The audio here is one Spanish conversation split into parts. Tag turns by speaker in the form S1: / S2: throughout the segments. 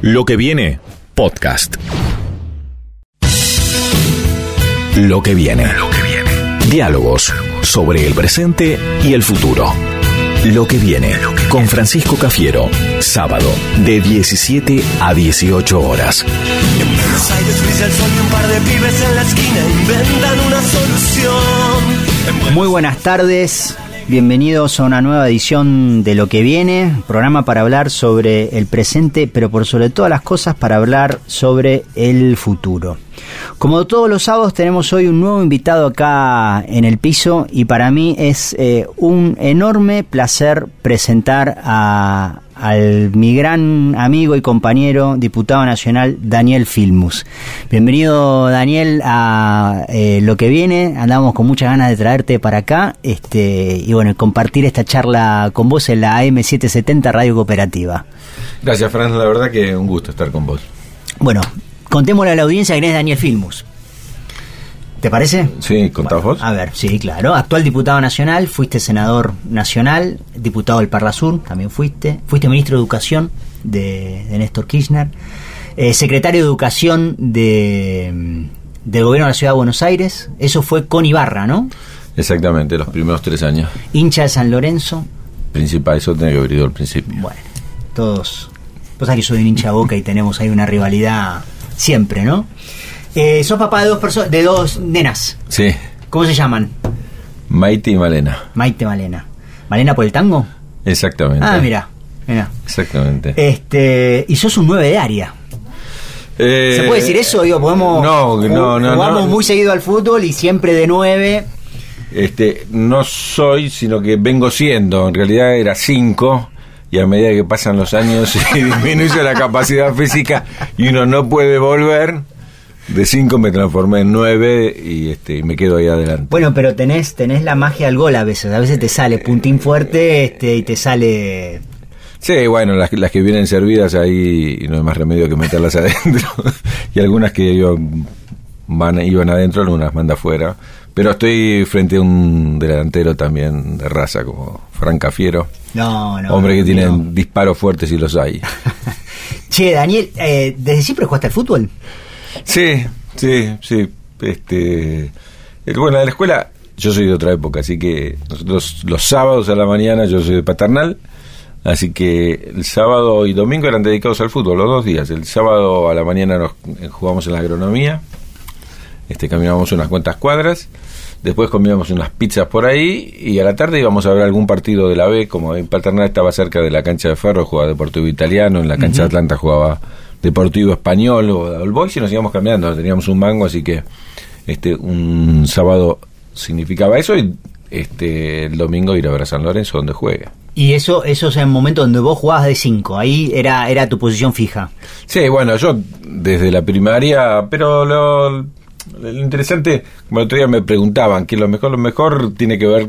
S1: Lo que viene, podcast. Lo que viene. Lo que viene. Diálogos sobre el presente y el futuro. Lo que viene con Francisco Cafiero, sábado de 17 a 18 horas.
S2: En Buenos Aires brilla el sol y un par de pibes en la esquina inventan una solución.
S3: Muy buenas tardes, bienvenidos a una nueva edición de Lo que viene, programa para hablar sobre el presente, pero por sobre todas las cosas para hablar sobre el futuro. Como todos los sábados tenemos hoy un nuevo invitado acá en el piso y para mí es eh, un enorme placer presentar a, al mi gran amigo y compañero diputado nacional Daniel Filmus. Bienvenido Daniel a eh, lo que viene, andamos con muchas ganas de traerte para acá este, y bueno, compartir esta charla con vos en la AM770 Radio Cooperativa.
S4: Gracias, Fran, la verdad que un gusto estar con vos.
S3: Bueno, contémosle a la audiencia quién es Daniel Filmus. ¿Te parece?
S4: Sí, contás
S3: Bueno,
S4: vos.
S3: A ver, sí, claro. Actual diputado nacional, fuiste senador nacional, diputado del Parla Sur, también fuiste. Fuiste ministro de Educación de, de Néstor Kirchner. eh, secretario de Educación de, mm, del Gobierno de la Ciudad de Buenos Aires. Eso fue con Ibarra, ¿no?
S4: Exactamente, los primeros tres años.
S3: Hincha de San Lorenzo.
S4: Principal, eso tiene que haber ido al principio.
S3: Bueno, todos. Vos sabés que soy un hincha boca y tenemos ahí una rivalidad siempre, ¿no? Eh, sos papá de dos personas, de dos nenas.
S4: Sí,
S3: ¿Cómo se llaman?
S4: Maite y Malena.
S3: Maite Malena. ¿Malena por el tango?
S4: Exactamente.
S3: Ah, mira, mira.
S4: Exactamente.
S3: Este, y sos un 9 de área.
S4: Eh,
S3: ¿Se puede decir eso? Digo, podemos.
S4: No, no, no.
S3: Jugamos
S4: no.
S3: muy seguido al fútbol y siempre de 9.
S4: Este, no soy, sino que vengo siendo. En realidad era cinco. Y a medida que pasan los años y disminuye la capacidad física y uno no puede volver, de cinco me transformé en nueve y este y me quedo ahí adelante.
S3: Bueno, pero tenés, tenés la magia del gol a veces. A veces te sale puntín fuerte este, y te sale.
S4: Sí, bueno, las, las que vienen servidas ahí no hay más remedio que meterlas adentro. y algunas que yo van, iban adentro, algunas manda afuera. Pero estoy frente a un delantero también de raza como Fran Cafiero.
S3: No, no.
S4: hombre que tiene
S3: no.
S4: disparos fuertes y los hay.
S3: Che, Daniel, eh, ¿desde siempre jugaste al fútbol?
S4: Sí, sí, sí. Este, eh, bueno, de la escuela yo soy de otra época, así que nosotros los sábados a la mañana yo soy de paternal, así que el sábado y domingo eran dedicados al fútbol, los dos días. El sábado a la mañana nos eh, jugamos en la agronomía, este, caminábamos unas cuantas cuadras, después comíamos unas pizzas por ahí y a la tarde íbamos a ver algún partido de la B, como en Paternal estaba cerca de la cancha de Ferro, jugaba Deportivo Italiano, en la cancha de Atlanta jugaba Deportivo Español o el Boys y nos íbamos cambiando, teníamos un mango, así que este un sábado significaba eso y este el domingo ir a ver a San Lorenzo donde juegue.
S3: Y eso, eso es el momento donde vos jugabas de 5. Ahí era, era tu posición fija.
S4: Sí, bueno, yo desde la primaria, pero lo, lo interesante, como el otro día me preguntaban, que lo mejor, lo mejor tiene que ver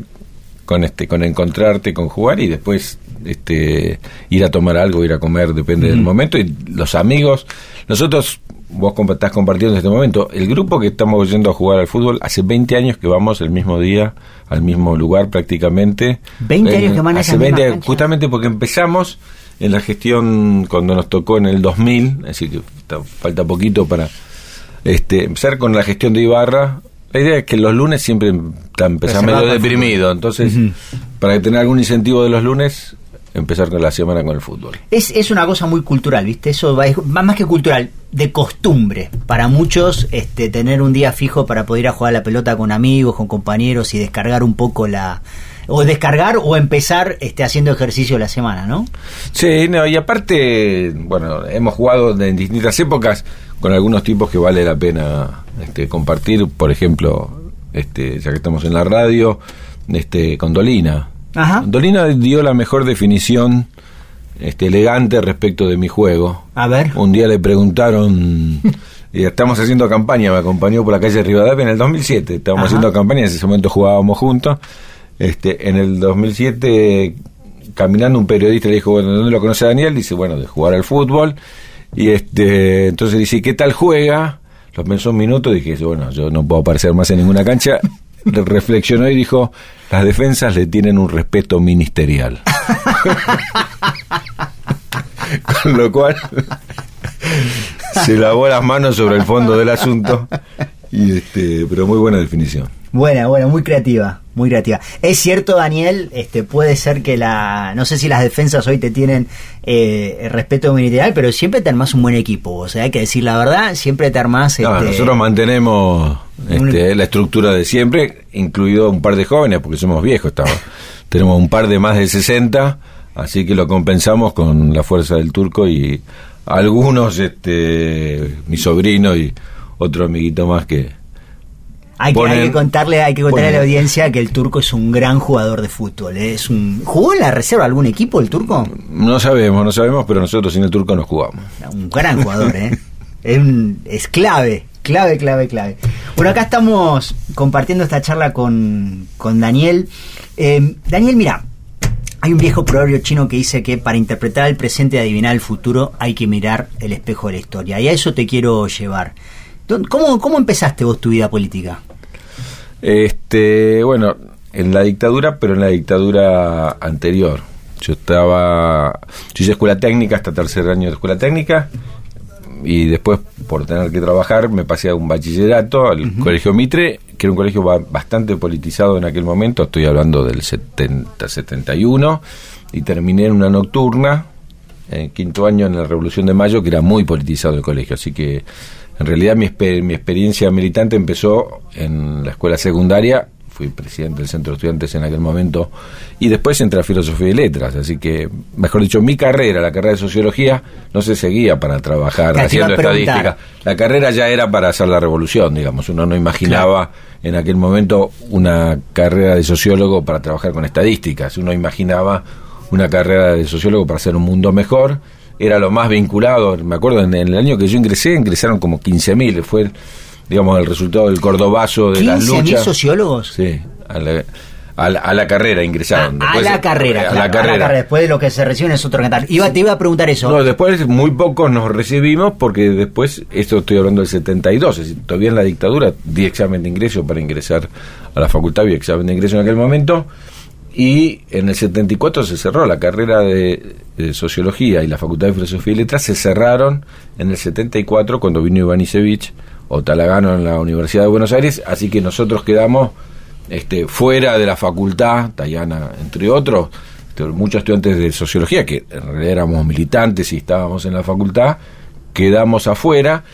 S4: con este, con encontrarte, con jugar y después este ir a tomar algo, ir a comer, depende del momento, y los amigos, nosotros, vos estás compartiendo en este momento, el grupo que estamos yendo a jugar al fútbol, hace 20 años que vamos el mismo día, al mismo lugar prácticamente.
S3: 20 años que van a
S4: hace
S3: esas
S4: 20
S3: mismas canchas.
S4: justamente porque empezamos en la gestión cuando nos tocó en el 2000, así que falta poquito para este empezar con la gestión de Ibarra. La idea es que los lunes siempre está empezar medio deprimido, entonces para tener algún incentivo de los lunes, empezar con la semana con el fútbol.
S3: Es, es una cosa muy cultural, ¿viste? Eso va, es va más que cultural, de costumbre. Para muchos, este, tener un día fijo para poder ir a jugar a la pelota con amigos, con compañeros y descargar un poco la. O descargar o empezar este, haciendo ejercicio la semana, ¿no?
S4: Sí, no, y aparte, bueno, hemos jugado en distintas épocas con algunos tipos que vale la pena este, compartir, por ejemplo, este, ya que estamos en la radio, este, con Dolina.
S3: Ajá.
S4: Dolina dio la mejor definición este, elegante respecto de mi juego.
S3: A ver.
S4: Un día le preguntaron, y estamos haciendo campaña, me acompañó por la calle Rivadavia en el 2007, estábamos
S3: Ajá.
S4: haciendo campaña, en ese momento jugábamos juntos. Este, en el 2007, caminando un periodista le dijo, bueno, ¿dónde lo conoce Daniel? Dice, bueno, de jugar al fútbol. Y este, entonces dice, ¿qué tal juega? Lo pensó un minuto y dije, bueno, yo no puedo aparecer más en ninguna cancha. Re- Reflexionó y dijo, las defensas le tienen un respeto ministerial. Con lo cual se lavó las manos sobre el fondo del asunto. Y este, pero muy buena definición.
S3: Buena, buena, muy creativa, muy creativa. Es cierto, Daniel, este, puede ser que la, no sé si las defensas hoy te tienen eh, respeto militar, pero siempre te armás un buen equipo. O sea, hay que decir la verdad, siempre te armás.
S4: No,
S3: este,
S4: nosotros mantenemos este, la estructura de siempre, incluido un par de jóvenes, porque somos viejos, estamos. tenemos un par de más de 60, así que lo compensamos con la fuerza del turco y algunos, este, mi sobrino y otro amiguito más que
S3: hay, que, hay
S4: ponen-
S3: que contarle, hay que contarle a la audiencia que el turco es un gran jugador de fútbol. ¿eh? Es un, ¿Jugó en la reserva algún equipo el turco?
S4: no sabemos, no sabemos, pero nosotros sin el turco no jugamos.
S3: Un gran jugador, ¿eh? es, un- es clave, clave, clave, clave. Bueno, acá estamos compartiendo esta charla con, con Daniel. Eh, Daniel, mira, hay un viejo proverbio chino que dice que para interpretar el presente y adivinar el futuro hay que mirar el espejo de la historia. Y a eso te quiero llevar. ¿Dó- ¿Cómo, cómo empezaste vos tu vida política?
S4: Este, bueno, en la dictadura, pero en la dictadura anterior. Yo estaba, yo hice escuela técnica hasta tercer año de escuela técnica y después por tener que trabajar me pasé a un bachillerato al colegio Mitre, que era un colegio ba- bastante politizado en aquel momento, estoy hablando del 70, 71 y terminé en una nocturna en quinto año en la Revolución de Mayo, que era muy politizado el colegio, así que en realidad mi, exper- mi experiencia militante empezó en la escuela secundaria, fui presidente del centro de estudiantes en aquel momento, y después entré a filosofía y letras, así que, mejor dicho, mi carrera, la carrera de sociología, no se seguía para trabajar
S3: te
S4: haciendo estadística. La carrera ya era para hacer la revolución, digamos, uno no imaginaba en aquel momento una carrera de sociólogo para trabajar con estadísticas, uno imaginaba una carrera de sociólogo para hacer un mundo mejor, era lo más vinculado, me acuerdo en, en el año que yo ingresé, ingresaron como 15.000, fue digamos el resultado del cordobazo de las
S3: 15.000
S4: luchas.
S3: sociólogos.
S4: Sí, a la, a la- a la carrera ingresaron.
S3: a, la carrera,
S4: a la carrera.
S3: Después de lo que se reciben es otro cantar. Iba, te iba a preguntar eso.
S4: No, después muy pocos nos recibimos porque después, esto estoy hablando del 72, es decir, todavía en la dictadura di examen de ingreso para ingresar a la facultad, vi examen de ingreso en aquel momento y en el 74 se cerró la carrera de, sociología y la facultad de filosofía y letras se cerraron en el 74 cuando vino Ivanisevic o Talagano en la Universidad de Buenos Aires, así que nosotros quedamos este, fuera de la facultad, Tayana entre otros, este, muchos estudiantes de sociología que en realidad éramos militantes y estábamos en la facultad, quedamos afuera.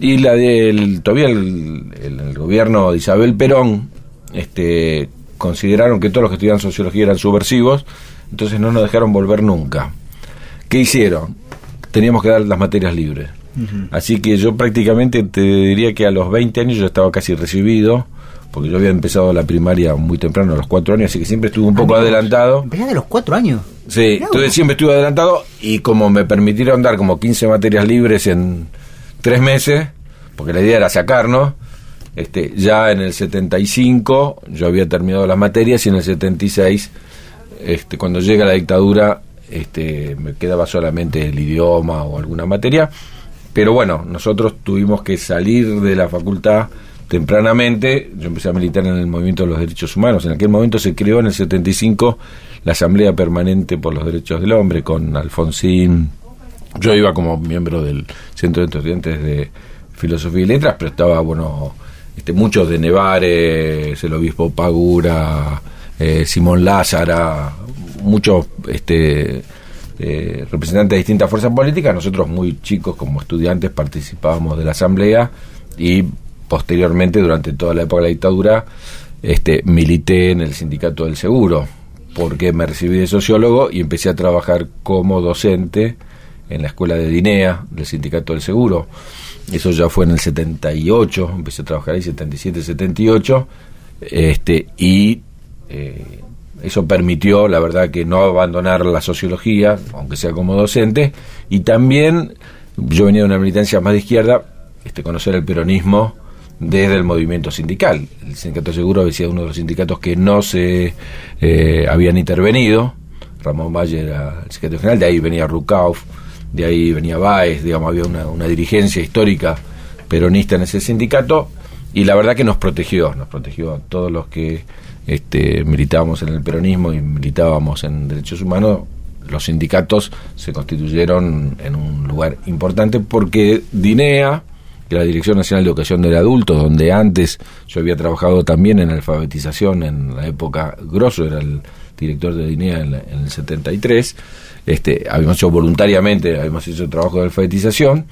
S4: Y la del todavía el, el- el gobierno de Isabel Perón este consideraron que todos los que estudiaban sociología eran subversivos, entonces no nos dejaron volver nunca. ¿Qué hicieron? Teníamos que dar las materias libres. Así que yo prácticamente te diría que a los 20 años yo estaba casi recibido, porque yo había empezado la primaria muy temprano, a los 4 años, así que siempre estuve un poco
S3: Amigos,
S4: adelantado.
S3: Empezaste a los cuatro años.
S4: Sí, entonces siempre estuve adelantado y como me permitieron dar como 15 materias libres en tres meses, porque la idea era sacarnos, este, ya en el 75 yo había terminado las materias y en el 76, este, cuando llega la dictadura, este, me quedaba solamente el idioma o alguna materia, pero bueno, nosotros tuvimos que salir de la facultad tempranamente, yo empecé a militar en el movimiento de los derechos humanos, en aquel momento se creó en el 75 la Asamblea Permanente por los Derechos del Hombre con Alfonsín, yo iba como miembro del Centro de Estudiantes de Filosofía y Letras, pero estaba, bueno, este, muchos de Nevares, el obispo Pagura, eh, Simón Lázara, muchos este, eh, representantes de distintas fuerzas políticas. Nosotros, muy chicos como estudiantes, participábamos de la Asamblea y posteriormente, durante toda la época de la dictadura, este, milité en el Sindicato del Seguro, porque me recibí de sociólogo y empecé a trabajar como docente en la escuela de Dinea, del Sindicato del Seguro. Eso ya fue en el 78, empecé a trabajar ahí 77, 78, este, y eh, eso permitió, la verdad, que no abandonar la sociología, aunque sea como docente, y también yo venía de una militancia más de izquierda, este, conocer el peronismo desde el movimiento sindical. El Sindicato Seguro había sido uno de los sindicatos que no se eh, habían intervenido. Ramón Valle era el secretario general, de ahí venía Rukauf, de ahí venía Baez, digamos, había una, una dirigencia histórica peronista en ese sindicato, y la verdad que nos protegió, nos protegió a todos los que este, militábamos en el peronismo y militábamos en derechos humanos, los sindicatos se constituyeron en un lugar importante porque DINEA, que la Dirección Nacional de Educación del Adulto, donde antes yo había trabajado también en alfabetización en la época, Grosso era el director de DINEA en, en el 73, este, habíamos hecho voluntariamente, habíamos hecho trabajo de alfabetización,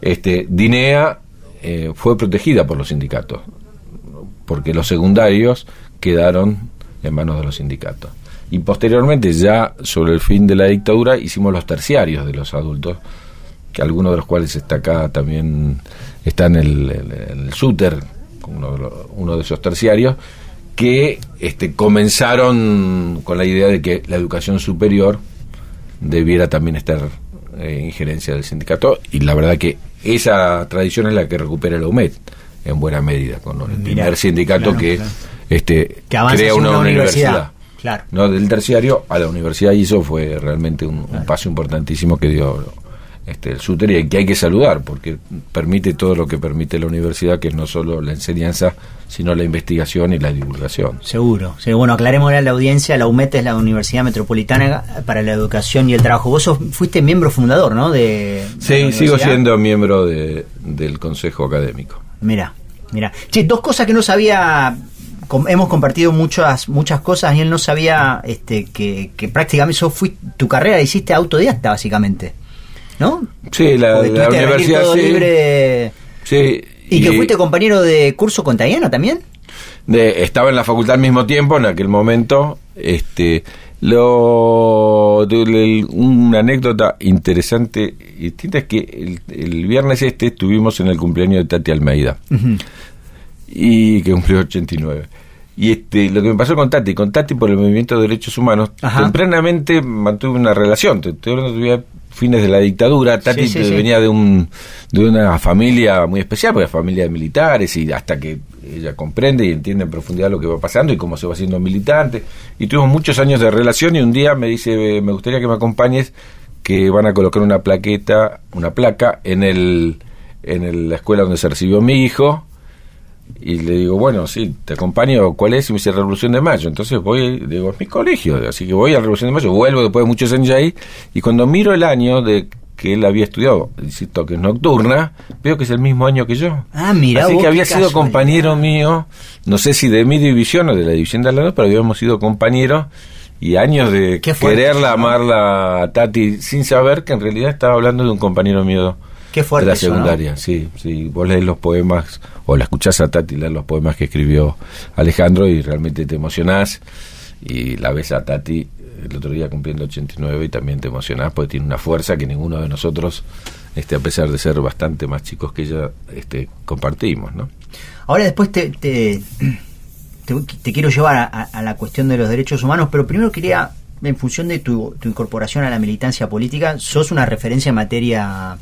S4: este, DINEA eh, fue protegida por los sindicatos, porque los secundarios quedaron en manos de los sindicatos. Y posteriormente, ya sobre el fin de la dictadura, hicimos los terciarios de los adultos, que algunos de los cuales está acá también está en el, en SUTER, uno de, los, uno de esos terciarios, que este, comenzaron con la idea de que la educación superior debiera también estar eh, injerencia del sindicato y la verdad que esa tradición es la que recupera la UMED en buena medida con el primer sindicato
S3: claro,
S4: que
S3: claro.
S4: este
S3: Que
S4: crea una,
S3: una
S4: universidad,
S3: universidad. Claro.
S4: no del terciario a la universidad y eso fue realmente un, un paso importantísimo que dio este, el SUTER y que hay que saludar porque permite todo lo que permite la universidad que es no solo la enseñanza sino la investigación y la divulgación
S3: Seguro. Sí, bueno, aclaremos a la audiencia, la UMET es la Universidad Metropolitana para la Educación y el Trabajo. Vos sos- fuiste miembro fundador, ¿no? De,
S4: Sí, sigo siendo miembro de, del Consejo Académico.
S3: Mira, mira. Che, dos cosas que no sabía. com- hemos compartido muchas muchas cosas y él no sabía este que, que prácticamente eso tu carrera la hiciste autodidacta, básicamente. ¿No?
S4: Sí, la, universidad
S3: todo
S4: sí.
S3: libre.
S4: Sí,
S3: ¿Y, que fuiste compañero de curso con Tayana también?
S4: de- estaba en la facultad al mismo tiempo en aquel momento. Este, lo, una anécdota interesante y distinta es que el, el viernes este estuvimos en el cumpleaños de Tati Almeida y que cumplió 89. Y este, lo que me pasó con Tati, con Tati por el movimiento de derechos humanos,
S3: Ajá.
S4: tempranamente mantuve una relación. Te, te de fines de la dictadura. Tati
S3: Sí, sí, sí.
S4: venía de un de una familia muy especial, porque familia de militares y hasta que ella comprende y entiende en profundidad lo que va pasando y cómo se va haciendo militante. Y tuvimos muchos años de relación y un día me dice, "Eh, me gustaría que me acompañes, que van a colocar una plaqueta, una placa en el en el- la escuela donde se recibió mi hijo y le digo, bueno, sí, te acompaño, ¿cuál es? Y me dice Revolución de Mayo. Entonces voy, digo, es mi colegio, así que voy a Revolución de Mayo, vuelvo después de muchos años ahí, y cuando miro el año de que él había estudiado, insisto, que es nocturna, veo que es el mismo año que yo.
S3: Ah, mira,
S4: Así que había sido
S3: casualidad.
S4: compañero mío, no sé si de mi división o de la división de lado, pero habíamos sido compañeros y años de quererla, amarla a Tati, sin saber que en realidad estaba hablando de un compañero mío
S3: Qué fuerte
S4: de la
S3: eso, ¿no?
S4: secundaria, sí, sí. Vos lees los poemas, o la escuchás a Tati leer los poemas que escribió Alejandro y realmente te emocionás. Y la ves a Tati el otro día cumpliendo 89 y también te emocionás porque tiene una fuerza que ninguno de nosotros, este, a pesar de ser bastante más chicos que ella, este, compartimos, ¿no?
S3: Ahora después te, te, te- te quiero llevar a, a- a la cuestión de los derechos humanos, pero primero quería, en función de tu, tu incorporación a la militancia política, sos una referencia en materia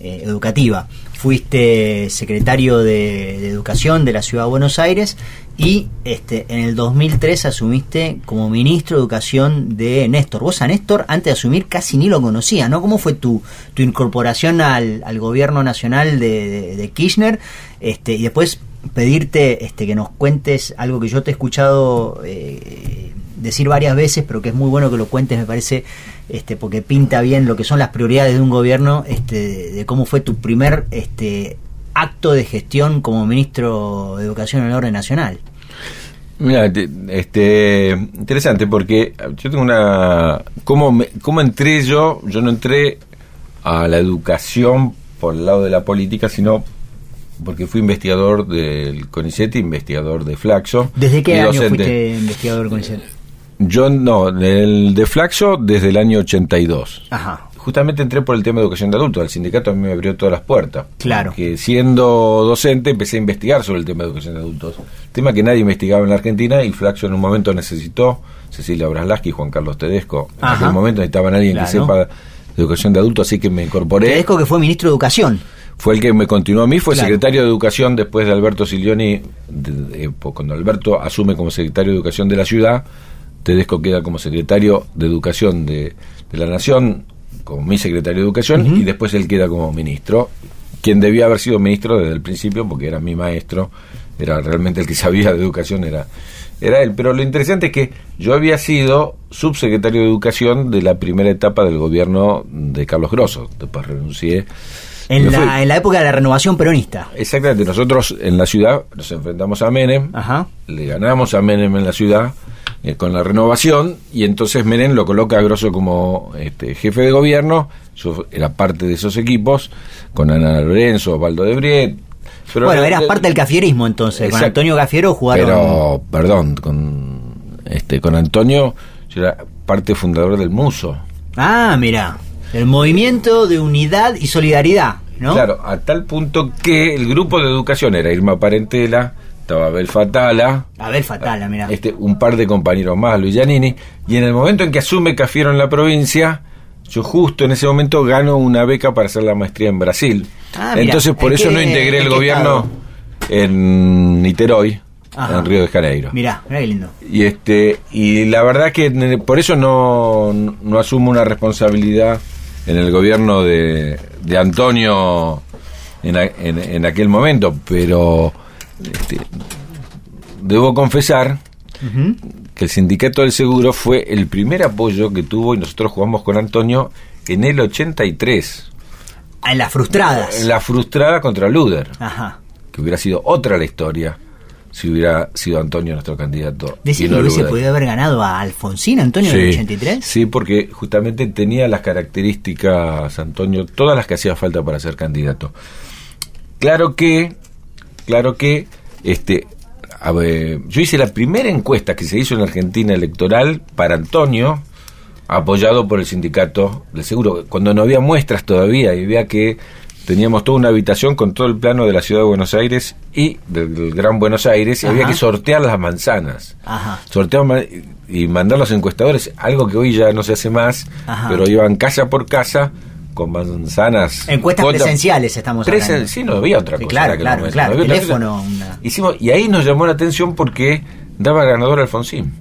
S3: eh, educativa. Fuiste secretario de, Educación de la Ciudad de Buenos Aires y este en el 2003 asumiste como ministro de Educación de Néstor. Vos a Néstor, antes de asumir, casi ni lo conocías, ¿no? ¿Cómo fue tu, tu incorporación al, al gobierno nacional de, de- de Kirchner? Este, y después pedirte este, que nos cuentes algo que yo te he escuchado eh, decir varias veces, pero que es muy bueno que lo cuentes, me parece, este, porque pinta bien lo que son las prioridades de un gobierno, este, de, cómo fue tu primer este, acto de gestión como ministro de Educación en el orden nacional.
S4: Mira, te- este, interesante porque yo tengo una... ¿cómo, me- ¿Cómo entré yo? Yo no entré a la educación por el lado de la política, sino porque fui investigador del CONICET, investigador de Flaxo.
S3: ¿Desde qué año fuiste investigador con ese?
S4: Yo no, el de Flaxo desde el año 82.
S3: Ajá.
S4: Justamente entré por el tema de educación de adultos. El sindicato a mí me abrió todas las puertas.
S3: Claro.
S4: Que siendo docente empecé a investigar sobre el tema de educación de adultos. Tema que nadie investigaba en la Argentina y Flaxo en un momento necesitó, Cecilia Braslaski y Juan Carlos Tedesco, en
S3: Ajá.
S4: aquel momento necesitaban a alguien que sepa de educación de adultos, así que me incorporé.
S3: Tedesco que fue ministro de Educación.
S4: Fue el que me continuó a mí, fue
S3: Claro.
S4: secretario de Educación después de Alberto Silioni, de- de- po- cuando Alberto asume como secretario de Educación de la ciudad, Tedesco queda como secretario de Educación de, de la Nación, como mi secretario de Educación, y después él queda como ministro, quien debía haber sido ministro desde el principio, porque era mi maestro, era realmente el que sabía de educación, era era él. Pero lo interesante es que yo había sido subsecretario de Educación de la primera etapa del gobierno de Carlos Grosso. Después renuncié.
S3: En la, en la época de la renovación peronista.
S4: Exactamente, nosotros en la ciudad nos enfrentamos a Menem,
S3: Ajá.
S4: le ganamos a Menem en la ciudad eh, con la renovación y entonces Menem lo coloca a Grosso como este, jefe de gobierno, yo era parte de esos equipos, con Ana Lorenzo, Osvaldo de Briet. pero
S3: bueno, eras parte del cafierismo entonces. Con
S4: Exacto.
S3: Antonio Gafiero jugaron.
S4: Pero, perdón, con, este, con Antonio yo era parte fundadora del Muso.
S3: Ah, mira. El movimiento de unidad y solidaridad, ¿no?
S4: Claro, a tal punto que el grupo de educación era Irma Parentela, estaba Abel Fatala,
S3: A ver, fatal, mira.
S4: este, un par de compañeros más, Luis Giannini, y en el momento en que asume Cafiero en la provincia, yo justo en ese momento gano una beca para hacer la maestría en Brasil.
S3: Ah,
S4: Entonces por
S3: ¿en
S4: eso no integré el gobierno en Niterói,
S3: Ajá.
S4: en Río de Janeiro.
S3: Mirá, mirá qué lindo.
S4: Y este y la verdad que por eso no, no asumo una responsabilidad en el gobierno de, de Antonio en, en- en aquel momento, pero este, debo confesar que el sindicato del seguro fue el primer apoyo que tuvo y nosotros jugamos con Antonio en el 83,
S3: Ah, En las frustradas.
S4: en la frustrada contra Luder,
S3: Ajá.
S4: que hubiera sido otra la historia si hubiera sido Antonio nuestro candidato.
S3: Decía
S4: y
S3: que
S4: no
S3: hubiese
S4: Luder.
S3: podido haber ganado a Alfonsín Antonio en el 83.
S4: Sí, porque justamente tenía las características, Antonio, todas las que hacía falta para ser candidato. Claro que, claro que, este, a ver, yo hice la primera encuesta que se hizo en Argentina electoral para Antonio, apoyado por el sindicato del seguro, cuando no había muestras todavía y había que teníamos toda una habitación con todo el plano de la ciudad de Buenos Aires y del Gran Buenos Aires y había que sortear las manzanas
S3: Ajá.
S4: sortear ma- y mandar los encuestadores, algo que hoy ya no se hace más,
S3: Ajá.
S4: pero iban casa por casa con manzanas.
S3: Encuestas
S4: cuotas-
S3: presenciales estamos
S4: Presen-
S3: hablando.
S4: Sí, no había otra
S3: Sí,
S4: cosa.
S3: claro, claro, claro,
S4: no
S3: teléfono, una-
S4: Hicimos, y ahí nos llamó la atención porque daba ganador Alfonsín.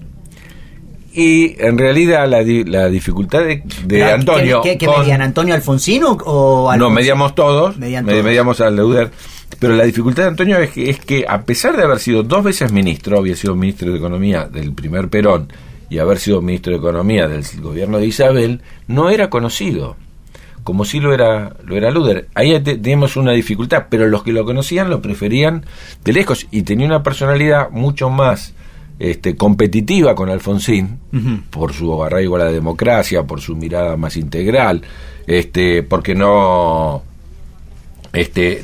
S4: Y en realidad la, la dificultad de, Antonio.
S3: ¿Qué, qué, qué
S4: con-
S3: medían? ¿Antonio Alfonsín o, o
S4: no,
S3: Alfonsín?
S4: mediamos todos,
S3: Medían
S4: me-
S3: todos.
S4: mediamos al Leuder. Pero la dificultad de Antonio es que, es que, a pesar de haber sido dos veces ministro, había sido ministro de Economía del primer Perón y haber sido ministro de Economía del gobierno de Isabel, no era conocido, como si lo era, lo era Luder. Ahí te- teníamos una dificultad, pero los que lo conocían lo preferían de lejos y tenía una personalidad mucho más este, competitiva con Alfonsín por su arraigo a la democracia, por su mirada más integral, este, porque no, este,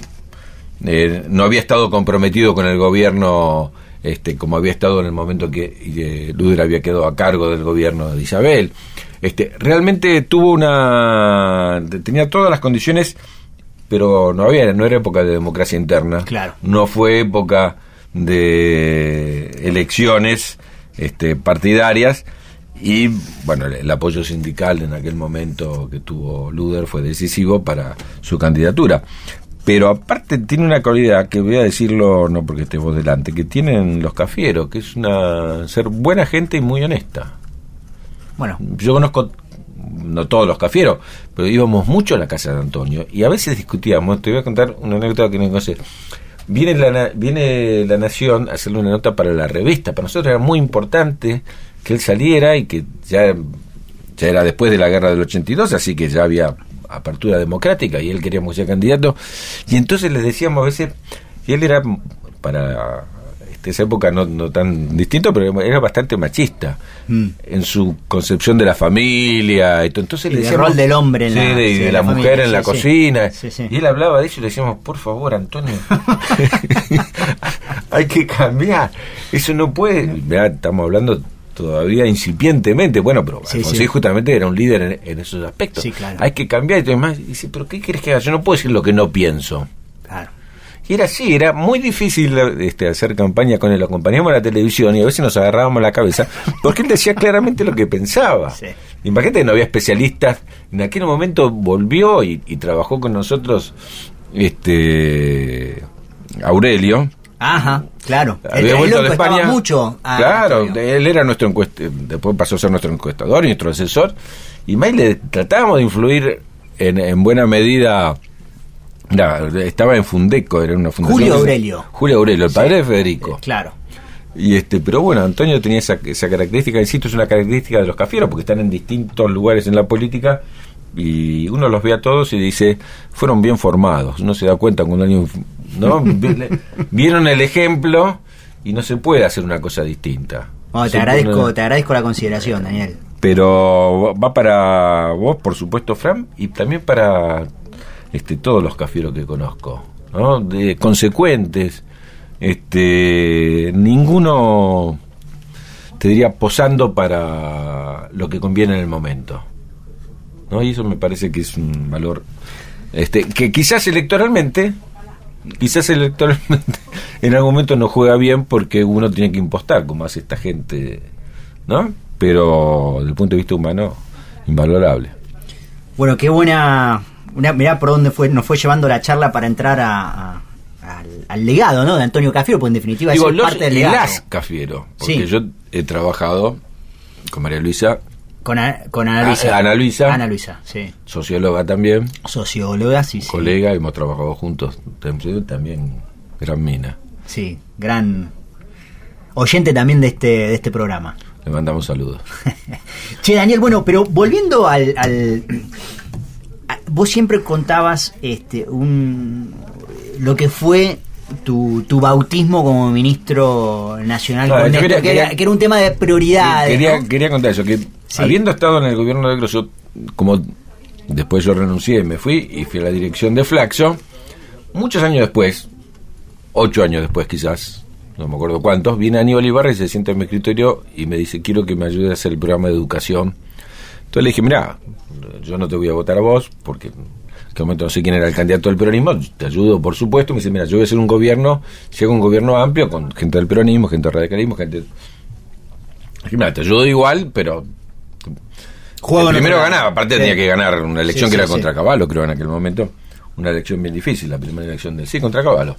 S4: eh, no había estado comprometido con el gobierno, este, como había estado en el momento que eh, Luder había quedado a cargo del gobierno de Isabel. Este, realmente tuvo una, tenía todas las condiciones, pero no había, no era época de democracia interna,
S3: Claro.
S4: no fue época de elecciones este, partidarias. Y bueno el, el apoyo sindical en aquel momento que tuvo Luder fue decisivo para su candidatura. Pero aparte tiene una cualidad que voy a decirlo no porque esté vos delante que tienen los cafieros que es una ser buena gente y muy honesta
S3: Bueno,
S4: yo conozco no todos los cafieros, pero íbamos mucho a la casa de Antonio y a veces discutíamos. Te voy a contar una anécdota que no conoces. Viene la, viene la Nación a hacerle una nota para la revista. Para nosotros era muy importante que él saliera y que ya, era después de la guerra del 82, así que ya había apertura democrática y él queríamos ser candidato. Y entonces les decíamos a veces, y él era para este, esa época no, no tan distinto, pero era bastante machista
S3: Mm.
S4: en su concepción de la familia y todo. entonces
S3: Y
S4: le decíamos
S3: rol del hombre en
S4: Sí,
S3: la-
S4: de,
S3: sí,
S4: de la,
S3: la
S4: mujer
S3: familia,
S4: en la
S3: sí,
S4: cocina y él hablaba de eso y le decíamos por favor Antonio hay que cambiar eso no puede Mirá, estamos hablando todavía incipientemente bueno pero
S3: Sí,
S4: Alfonsín
S3: sí.
S4: justamente era un líder en, en esos aspectos
S3: Sí, claro.
S4: hay que cambiar y demás dice pero qué quieres que haga yo no puedo decir lo que no pienso
S3: claro.
S4: Y era así, era muy difícil este, hacer campaña con él. Lo acompañábamos a la televisión y a veces nos agarrábamos la cabeza porque él decía claramente lo que pensaba.
S3: Sí.
S4: Imagínate que no había especialistas. En aquel momento volvió y, y trabajó con nosotros este Aurelio.
S3: Ajá, claro. Él,
S4: Había
S3: él
S4: vuelto
S3: lo
S4: de España.
S3: mucho. a
S4: claro, él era nuestro encueste, después pasó a ser nuestro encuestador y nuestro asesor. Y más le tratábamos de influir en, en buena medida. Era- estaba en Fundeco, era una fundación.
S3: Julio Aurelio.
S4: Julio Aurelio, el padre de Federico.
S3: Eh, claro.
S4: Y este, pero bueno, Antonio tenía esa, esa característica, insisto, es una característica de los cafieros, porque están en distintos lugares en la política y uno los ve a todos y dice, fueron bien formados. Uno se da cuenta cuando alguien, ¿no? Vieron el ejemplo y no se puede hacer una cosa distinta.
S3: Bueno, te, agradezco, te agradezco la consideración, Daniel.
S4: Pero va para vos, por supuesto, Fran, y también para este, todos los cafieros que conozco, ¿no? De, consecuentes, este, ninguno te diría posando para lo que conviene en el momento. ¿no? Y eso me parece que es un valor este que quizás electoralmente quizás electoralmente en algún momento no juega bien porque uno tiene que impostar como hace esta gente, ¿no? Pero desde el punto de vista humano invalorable.
S3: Bueno, qué buena mirá por dónde fue nos fue llevando la charla para entrar a al, legado ¿no? de Antonio Cafiero, pues en definitiva es parte del legado.
S4: Cafiero, porque yo he trabajado con María Luisa.
S3: Con, con Ana Luisa.
S4: Ah, Ana Luisa.
S3: Ana Luisa, sí.
S4: Socióloga también.
S3: Socióloga, sí, sí.
S4: Colega, hemos trabajado juntos. También gran mina.
S3: Sí, gran oyente también de este, de este programa.
S4: Le mandamos saludos.
S3: che, Daniel, bueno, pero volviendo al, al vos siempre contabas este un lo que fue tu, tu bautismo como ministro nacional que, era, un tema de prioridad
S4: Quería, quería contar eso, que habiendo estado en el gobierno de Grosso, como después yo renuncié y me fui y fui a la dirección de Flaxo, muchos años después, ocho años después quizás, no me acuerdo cuántos, viene Aníbal Ibarra y se sienta en mi escritorio y me dice, quiero que me ayude a hacer el programa de educación. Entonces le dije, mira, yo no te voy a votar a vos porque que momento no sé quién era el candidato del peronismo, te ayudo por supuesto, me dice, mira, yo voy a hacer un gobierno, si hago un gobierno amplio con gente del peronismo, gente del radicalismo, gente... Mira, te ayudo igual, pero... primero ganaba, aparte tenía que ganar una elección que era contra Caballo, creo en aquel momento, una elección bien difícil, la primera elección del sí contra Caballo.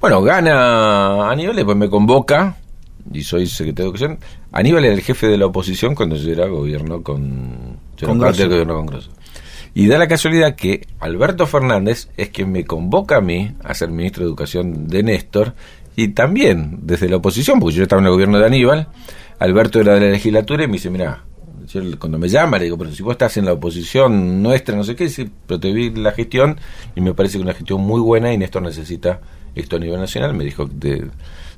S4: Bueno, gana Aníbal, después me convoca, y soy secretario de Educación. Aníbal era el jefe de la oposición cuando yo era gobierno con... Yo con era gobierno con Grosso. Y da la casualidad que Alberto Fernández es quien me convoca a mí a ser ministro de Educación de Néstor y también desde la oposición, porque yo estaba en el gobierno de Aníbal, Alberto era de la legislatura y me dice, mira, cuando me llama le digo, pero si vos estás en la oposición nuestra, no sé qué, pero te vi la gestión y me parece que una gestión muy buena y Néstor necesita esto a nivel nacional, me dijo que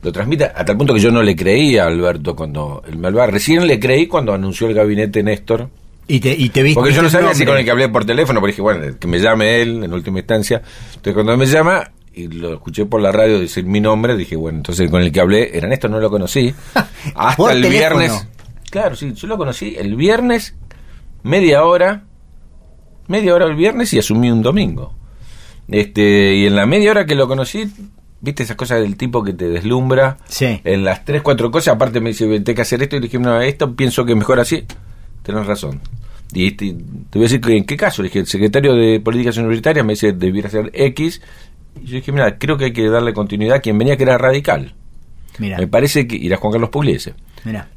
S4: lo transmita, a tal punto que yo no le creía a Alberto cuando él me hablaba, recién le creí cuando anunció el gabinete Néstor
S3: y te, y te viste
S4: Porque yo no sabía si con el que hablé por teléfono, porque dije, bueno, que me llame él en última instancia. Entonces cuando me llama y lo escuché por la radio decir mi nombre, dije, bueno, entonces con el que hablé, eran esto, no lo conocí. Hasta el viernes. Claro, sí, yo lo conocí el viernes, media hora, media hora el viernes y asumí un domingo. Este, y en la media hora que lo conocí, viste esas cosas del tipo que te deslumbra.
S3: Sí.
S4: En las tres, cuatro cosas, aparte me dice, tengo que hacer esto, y dije, no, esto pienso que mejor así tenés razón. Y te, te, voy a decir que en qué caso. Le dije, el secretario de Políticas Universitarias me dice, debiera ser X. Y yo dije, mira, creo que hay que darle continuidad a quien venía que era radical. Me parece que irá Juan Carlos Pugliese.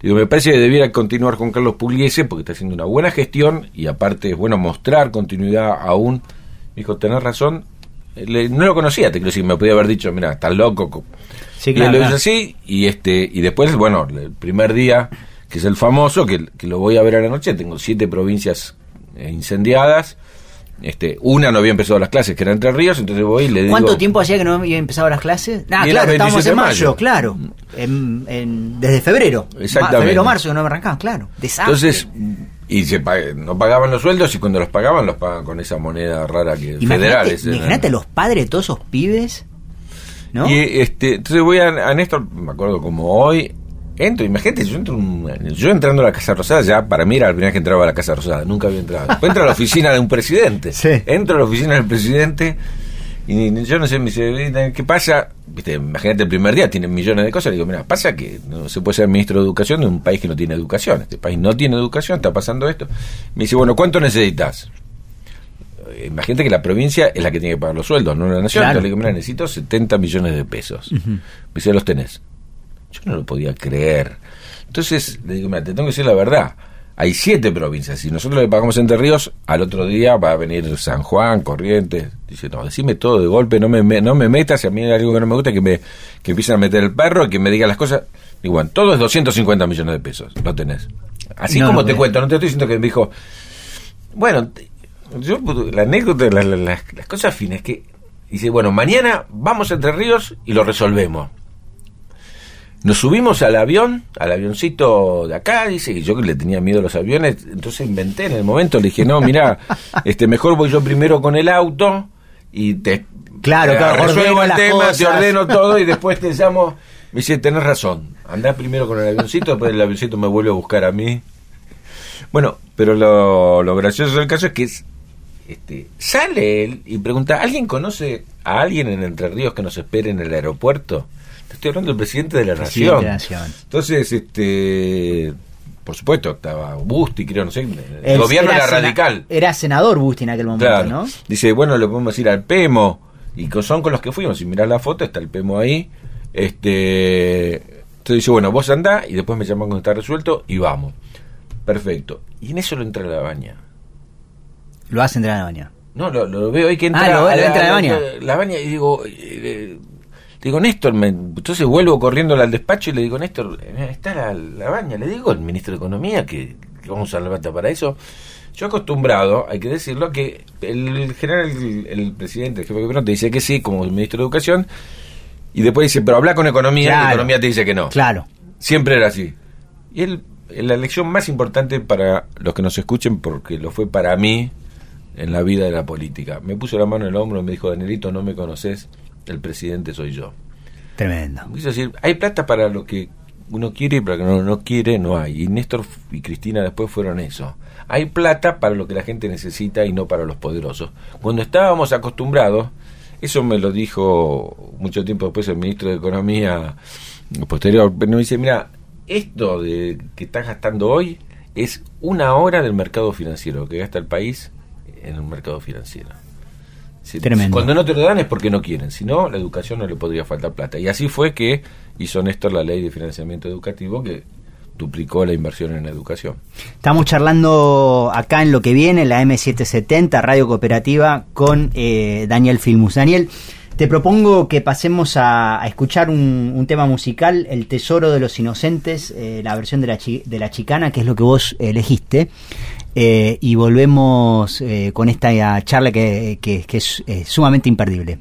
S4: Digo, me parece que debiera continuar con Carlos Pugliese porque está haciendo una buena gestión y aparte es bueno mostrar continuidad aún. Me dijo, tenés razón. No lo conocía, te quiero decir, me podía haber dicho, mira, estás loco. Sí, claro, y lo hizo así y este y después, bueno, el primer día que es el famoso, que, lo voy a ver a la noche. Tengo siete provincias eh, incendiadas. Este, una no había empezado las clases, que era Entre Ríos, entonces voy y le digo...
S3: ¿Cuánto tiempo hacía que no había empezado las clases? Ah, claro, estábamos en mayo, claro. desde febrero.
S4: Exactamente.
S3: febrero marzo no me arrancaban, claro.
S4: Entonces, y se no pagaban los sueldos y cuando los pagaban los pagaban con esa moneda rara que federales.
S3: Imagínate los padres de todos esos pibes, ¿no?
S4: Y este, entonces voy a, a Néstor, me acuerdo como hoy, Entro, imagínate, yo entro yo entrando a la Casa Rosada, ya para mí era la primera vez que entraba a la Casa Rosada, nunca había entrado. entro a la oficina de un presidente. Entro a la oficina del presidente y yo no sé, me dice, ¿qué pasa? Viste, imagínate el primer día, tienen millones de cosas. Le digo, mira, pasa que no se puede ser ministro de educación de un país que no tiene educación. Este país no tiene educación, está pasando esto. Me dice, bueno, ¿cuánto necesitas? Imagínate que la provincia es la que tiene que pagar los sueldos, no la nación. Entonces le digo, mira, necesito 70 millones de pesos. Me dice, los tenés. Yo no lo podía creer. Entonces le digo, mira, te tengo que decir la verdad. Hay siete provincias. Si nosotros le pagamos Entre Ríos, al otro día va a venir San Juan, Corrientes. Dice, no, decime todo de golpe, no me, me- no me metas, si a mí hay algo que no me gusta, que me que empiecen a meter el perro, que me diga las cosas. Igual, todo es 250 millones de pesos, lo tenés. Así
S5: No,
S4: como
S5: no,
S4: te
S5: no.
S4: cuento, no te estoy diciendo que me dijo, bueno, yo, la anécdota, la- la- las, las cosas finas, que dice, bueno, mañana vamos a Entre Ríos y lo resolvemos. Nos subimos al avión, al avioncito de acá, dice, y yo que le tenía miedo a los aviones, entonces inventé en el momento, le dije, no, mira, este, mejor voy yo primero con el auto y te
S5: Claro,
S4: eh,
S5: claro, ordeno
S4: el
S5: las
S4: tema,
S5: cosas.
S4: te ordeno todo y después te llamo. Me dice, tenés razón, andás primero con el avioncito, después el avioncito me vuelve a buscar a mí. Bueno, pero lo, lo gracioso del caso es que es, este, sale él y pregunta, ¿alguien conoce a alguien en Entre Ríos que nos espere en el aeropuerto? Estoy hablando del presidente de la
S5: Presidente
S4: nación.
S5: de la nación.
S4: Entonces, este, por supuesto, estaba Busti, creo, no sé, el, gobierno era, radical.
S5: Era senador Busti en aquel momento,
S4: Claro.
S5: ¿no?
S4: Dice, bueno, le podemos ir al Pemo. Y son con los que fuimos. Si mirás la foto, está el Pemo ahí. Este, entonces dice, bueno, vos andá y después me llaman cuando está resuelto y vamos. Perfecto. Y en eso lo entra la baña.
S5: Lo hace entrar a la baña.
S4: No, lo, lo veo ahí que entra,
S5: Ah, lo-
S4: a
S5: entra la baña.
S4: La baña y digo, eh, digo, Néstor, me- entonces vuelvo corriendo al despacho y le digo, Néstor, eh, está la, la baña. Le digo al ministro de Economía que, que vamos a usar la bata para eso. Yo acostumbrado, hay que decirlo, que el general, el, el presidente, el jefe de gobierno te dice que sí, como ministro de Educación, y después dice, pero habla con Economía, y
S5: Claro.
S4: Economía te dice que no.
S5: Claro.
S4: Siempre era así. Y él, la lección más importante para los que nos escuchen, porque lo fue para mí en la vida de la política. Me puso la mano en el hombro y me dijo, Danielito, no me conoces, el presidente soy yo.
S5: Tremendo.
S4: Quiso decir, hay plata para lo que uno quiere y para lo que no, no quiere, no hay. Y Néstor y Cristina después fueron eso. Hay plata para lo que la gente necesita y no para los poderosos. Cuando estábamos acostumbrados, eso me lo dijo mucho tiempo después el ministro de Economía posterior, pero me dice, mira, esto de que estás gastando hoy es una hora del mercado financiero que gasta el país en el mercado financiero.
S5: Tremendo.
S4: Cuando no te lo dan es porque no quieren, si no, la educación no le podría faltar plata. Y así fue que hizo Néstor la ley de financiamiento educativo que duplicó la inversión en educación.
S5: Estamos charlando acá en lo que viene, la M770, Radio Cooperativa, con eh, Daniel Filmus. Daniel, te propongo que pasemos a, a escuchar un, un tema musical, El Tesoro de los Inocentes, eh, la versión de la, chi- de la chicana, que es lo que vos elegiste. Eh, y volvemos eh, con esta charla que, que- que es eh, sumamente imperdible.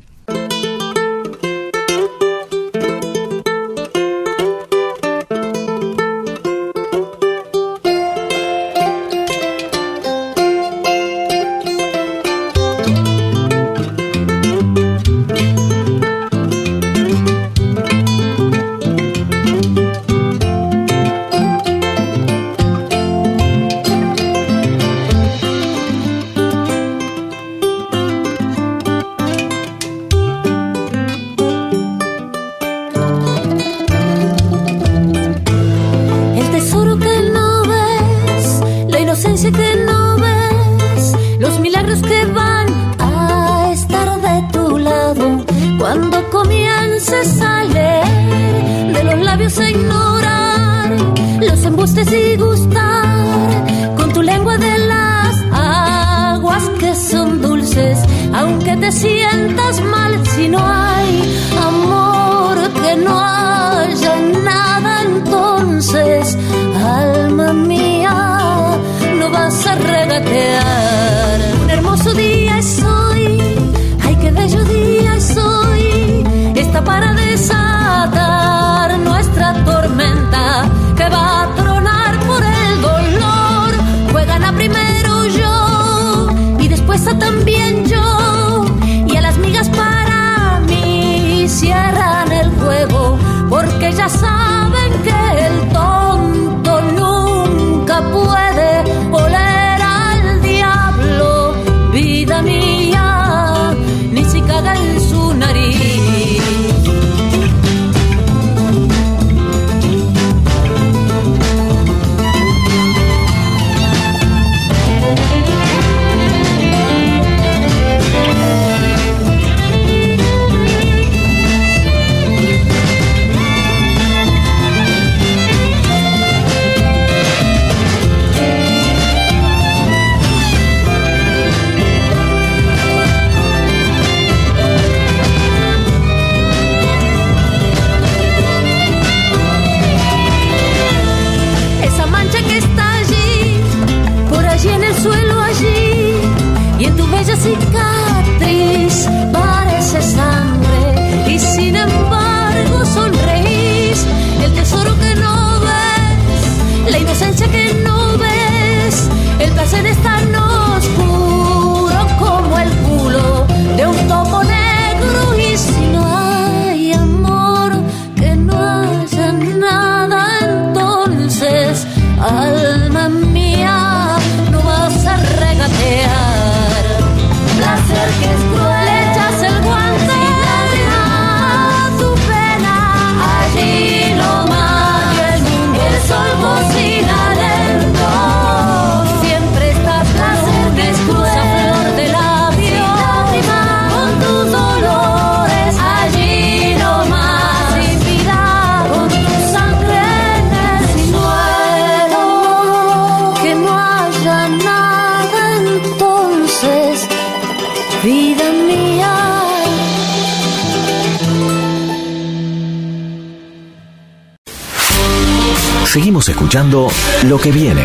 S6: Que
S1: viene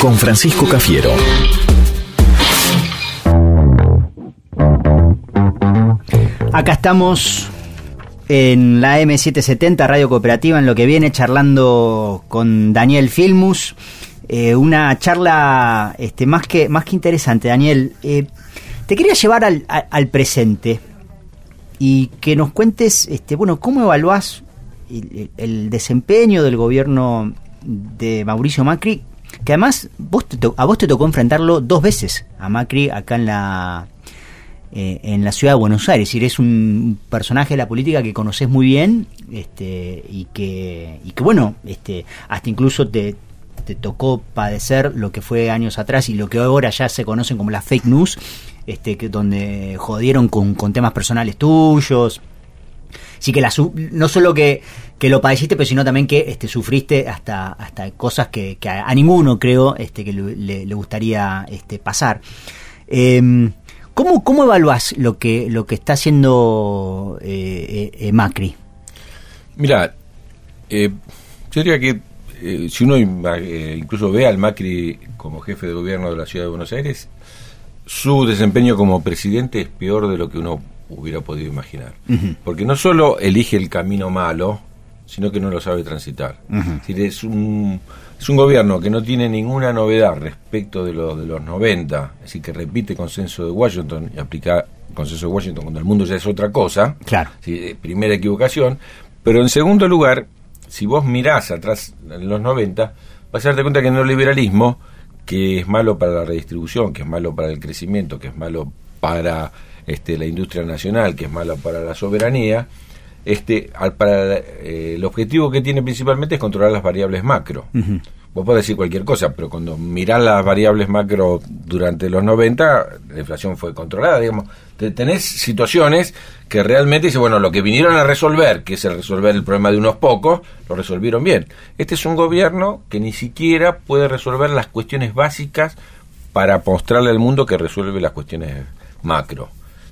S1: con Francisco Cafiero.
S3: Acá estamos en la M770 Radio Cooperativa en lo que viene charlando con Daniel Filmus. Eh, una charla este, más, que, más que interesante, Daniel. Eh, te quería llevar al, presente y que nos cuentes, este, bueno, cómo evaluás el desempeño del gobierno de Mauricio Macri, que además vos te a vos te tocó enfrentarlo dos veces a Macri acá en la eh, en la ciudad de Buenos Aires. Es un personaje de la política que conoces muy bien este, y, que, y que, bueno, este, hasta incluso te, te tocó padecer lo que fue años atrás y lo que ahora ya se conocen como las fake news, este, que, donde jodieron con, con temas personales tuyos. Así que la, no solo que, que lo padeciste, pero sino también que este, sufriste hasta, hasta cosas que, que a, a ninguno creo este, que le, gustaría este, pasar. Eh, ¿cómo, ¿Cómo evaluás lo que, lo que está haciendo eh, eh, eh, Macri?
S4: Mira, eh, yo diría que si uno incluso ve al Macri como jefe de gobierno de la ciudad de Buenos Aires, su desempeño como presidente es peor de lo que uno hubiera podido imaginar. Porque no solo elige el camino malo, sino que no lo sabe transitar. Es decir, es un, es un gobierno que no tiene ninguna novedad respecto de, lo, de los 90, es decir, que repite consenso de Washington y aplica consenso de Washington cuando el mundo ya es otra cosa.
S3: Claro.
S4: Sí, eh, primera equivocación. Pero en segundo lugar, si vos mirás atrás en los 90, vas a darte cuenta que el neoliberalismo, que es malo para la redistribución, que es malo para el crecimiento, que es malo para este, la industria nacional, que es malo para la soberanía, este, al- para eh, el objetivo que tiene principalmente es controlar las variables macro. Vos podés decir cualquier cosa, pero cuando mirás las variables macro durante los 90, la inflación fue controlada, digamos. Te- Tenés situaciones que realmente dice, bueno, lo que vinieron a resolver, que es el resolver el problema de unos pocos, lo resolvieron bien. Este es un gobierno que ni siquiera puede resolver las cuestiones básicas para mostrarle al mundo que resuelve las cuestiones macro.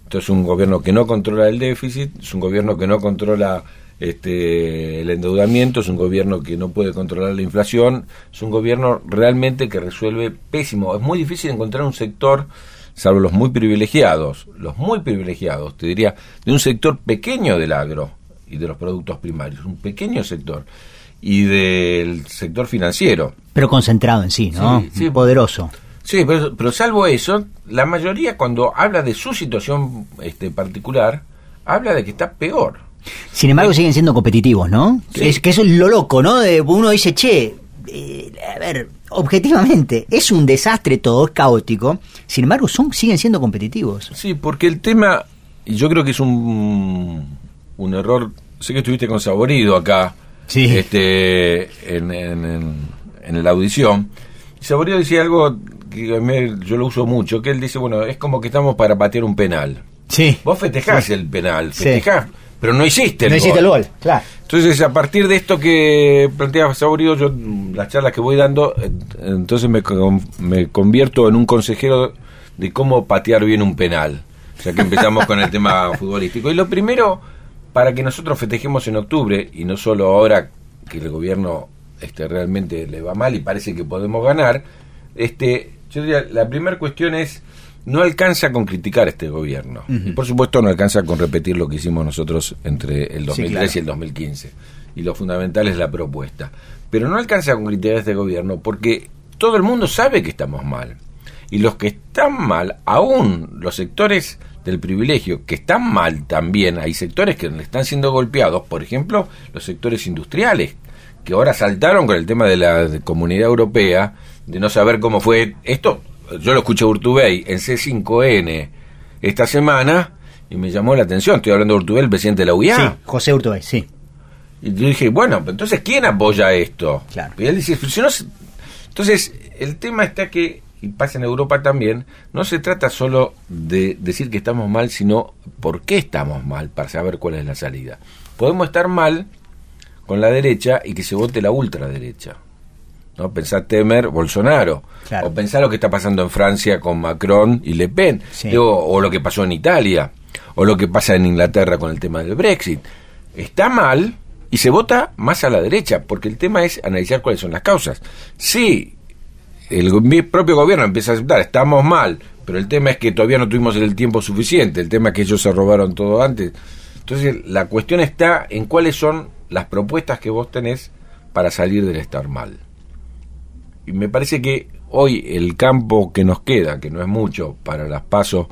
S4: Entonces, un gobierno que no controla el déficit, es un gobierno que no controla este, el endeudamiento, es un gobierno que no puede controlar la inflación, es un gobierno realmente que resuelve pésimo. Es muy difícil encontrar un sector, salvo los muy privilegiados, los muy privilegiados, te diría, de un sector pequeño del agro y de los productos primarios, un pequeño sector, y del sector financiero.
S3: Pero concentrado en sí, ¿no?
S4: Sí, sí.
S3: Poderoso.
S4: Sí, pero, pero salvo eso, la mayoría cuando habla de su situación este, particular, habla de que está peor.
S3: Sin embargo, siguen siendo competitivos, ¿no?
S4: Sí.
S3: Es que eso es lo loco, ¿no? De, uno dice, che, eh, a ver, objetivamente, es un desastre todo, es caótico. Sin embargo, son, siguen siendo competitivos.
S4: Sí, porque el tema, y yo creo que es un, un error, sé que estuviste con Saborido acá,
S3: Sí.
S4: este, en, en, en- en la audición, Saborido decía algo que yo lo uso mucho, que él dice, bueno, es como que estamos para patear un penal.
S3: Sí.
S4: Vos festejás el penal,
S3: Sí.
S4: festejás, pero no hiciste el
S3: No hiciste el gol, claro.
S4: Entonces, a partir de esto que plantea Saborío, yo las charlas que voy dando, entonces me, me convierto en un consejero de cómo patear bien un penal. Ya que empezamos con el tema futbolístico. Y lo primero, para que nosotros festejemos en octubre, y no solo ahora que el gobierno este, realmente le va mal y parece que podemos ganar, este, yo diría, la primera cuestión es, no alcanza con criticar este gobierno. Y por supuesto no alcanza con repetir lo que hicimos nosotros entre el 2003
S3: claro.
S4: y el 2015. Y lo fundamental es la propuesta. Pero no alcanza con criticar este gobierno porque todo el mundo sabe que estamos mal. Y los que están mal, aún los sectores del privilegio, que están mal también, hay sectores que están siendo golpeados, por ejemplo, los sectores industriales, que ahora saltaron con el tema de la comunidad europea, de no saber cómo fue esto. Yo lo escuché a Urtubey en C5N esta semana y me llamó la atención. Estoy hablando de Urtubey, el presidente de la UIA.
S3: Sí, José Urtubey, sí.
S4: Y yo dije, bueno, entonces, ¿quién apoya esto?
S3: Claro.
S4: Y él dice, si no se- entonces, el tema está que, y pasa en Europa también, no se trata solo de decir que estamos mal, sino por qué estamos mal, para saber cuál es la salida. Podemos estar mal con la derecha y que se vote la ultraderecha. ¿No? Pensar Temer, Bolsonaro.
S3: Claro.
S4: O pensar lo que está pasando en Francia con Macron y Le Pen.
S3: Sí.
S4: Digo, o lo que pasó en Italia. O lo que pasa en Inglaterra con el tema del Brexit. Está mal, y se vota más a la derecha, porque el tema es analizar cuáles son las causas. Sí, el mi propio gobierno empieza a aceptar, estamos mal, pero el tema es que todavía no tuvimos el tiempo suficiente, el tema es que ellos se robaron todo antes. Entonces, la cuestión está en cuáles son las propuestas que vos tenés para salir del estar mal. Y me parece que hoy el campo que nos queda, que no es mucho, para las pasos,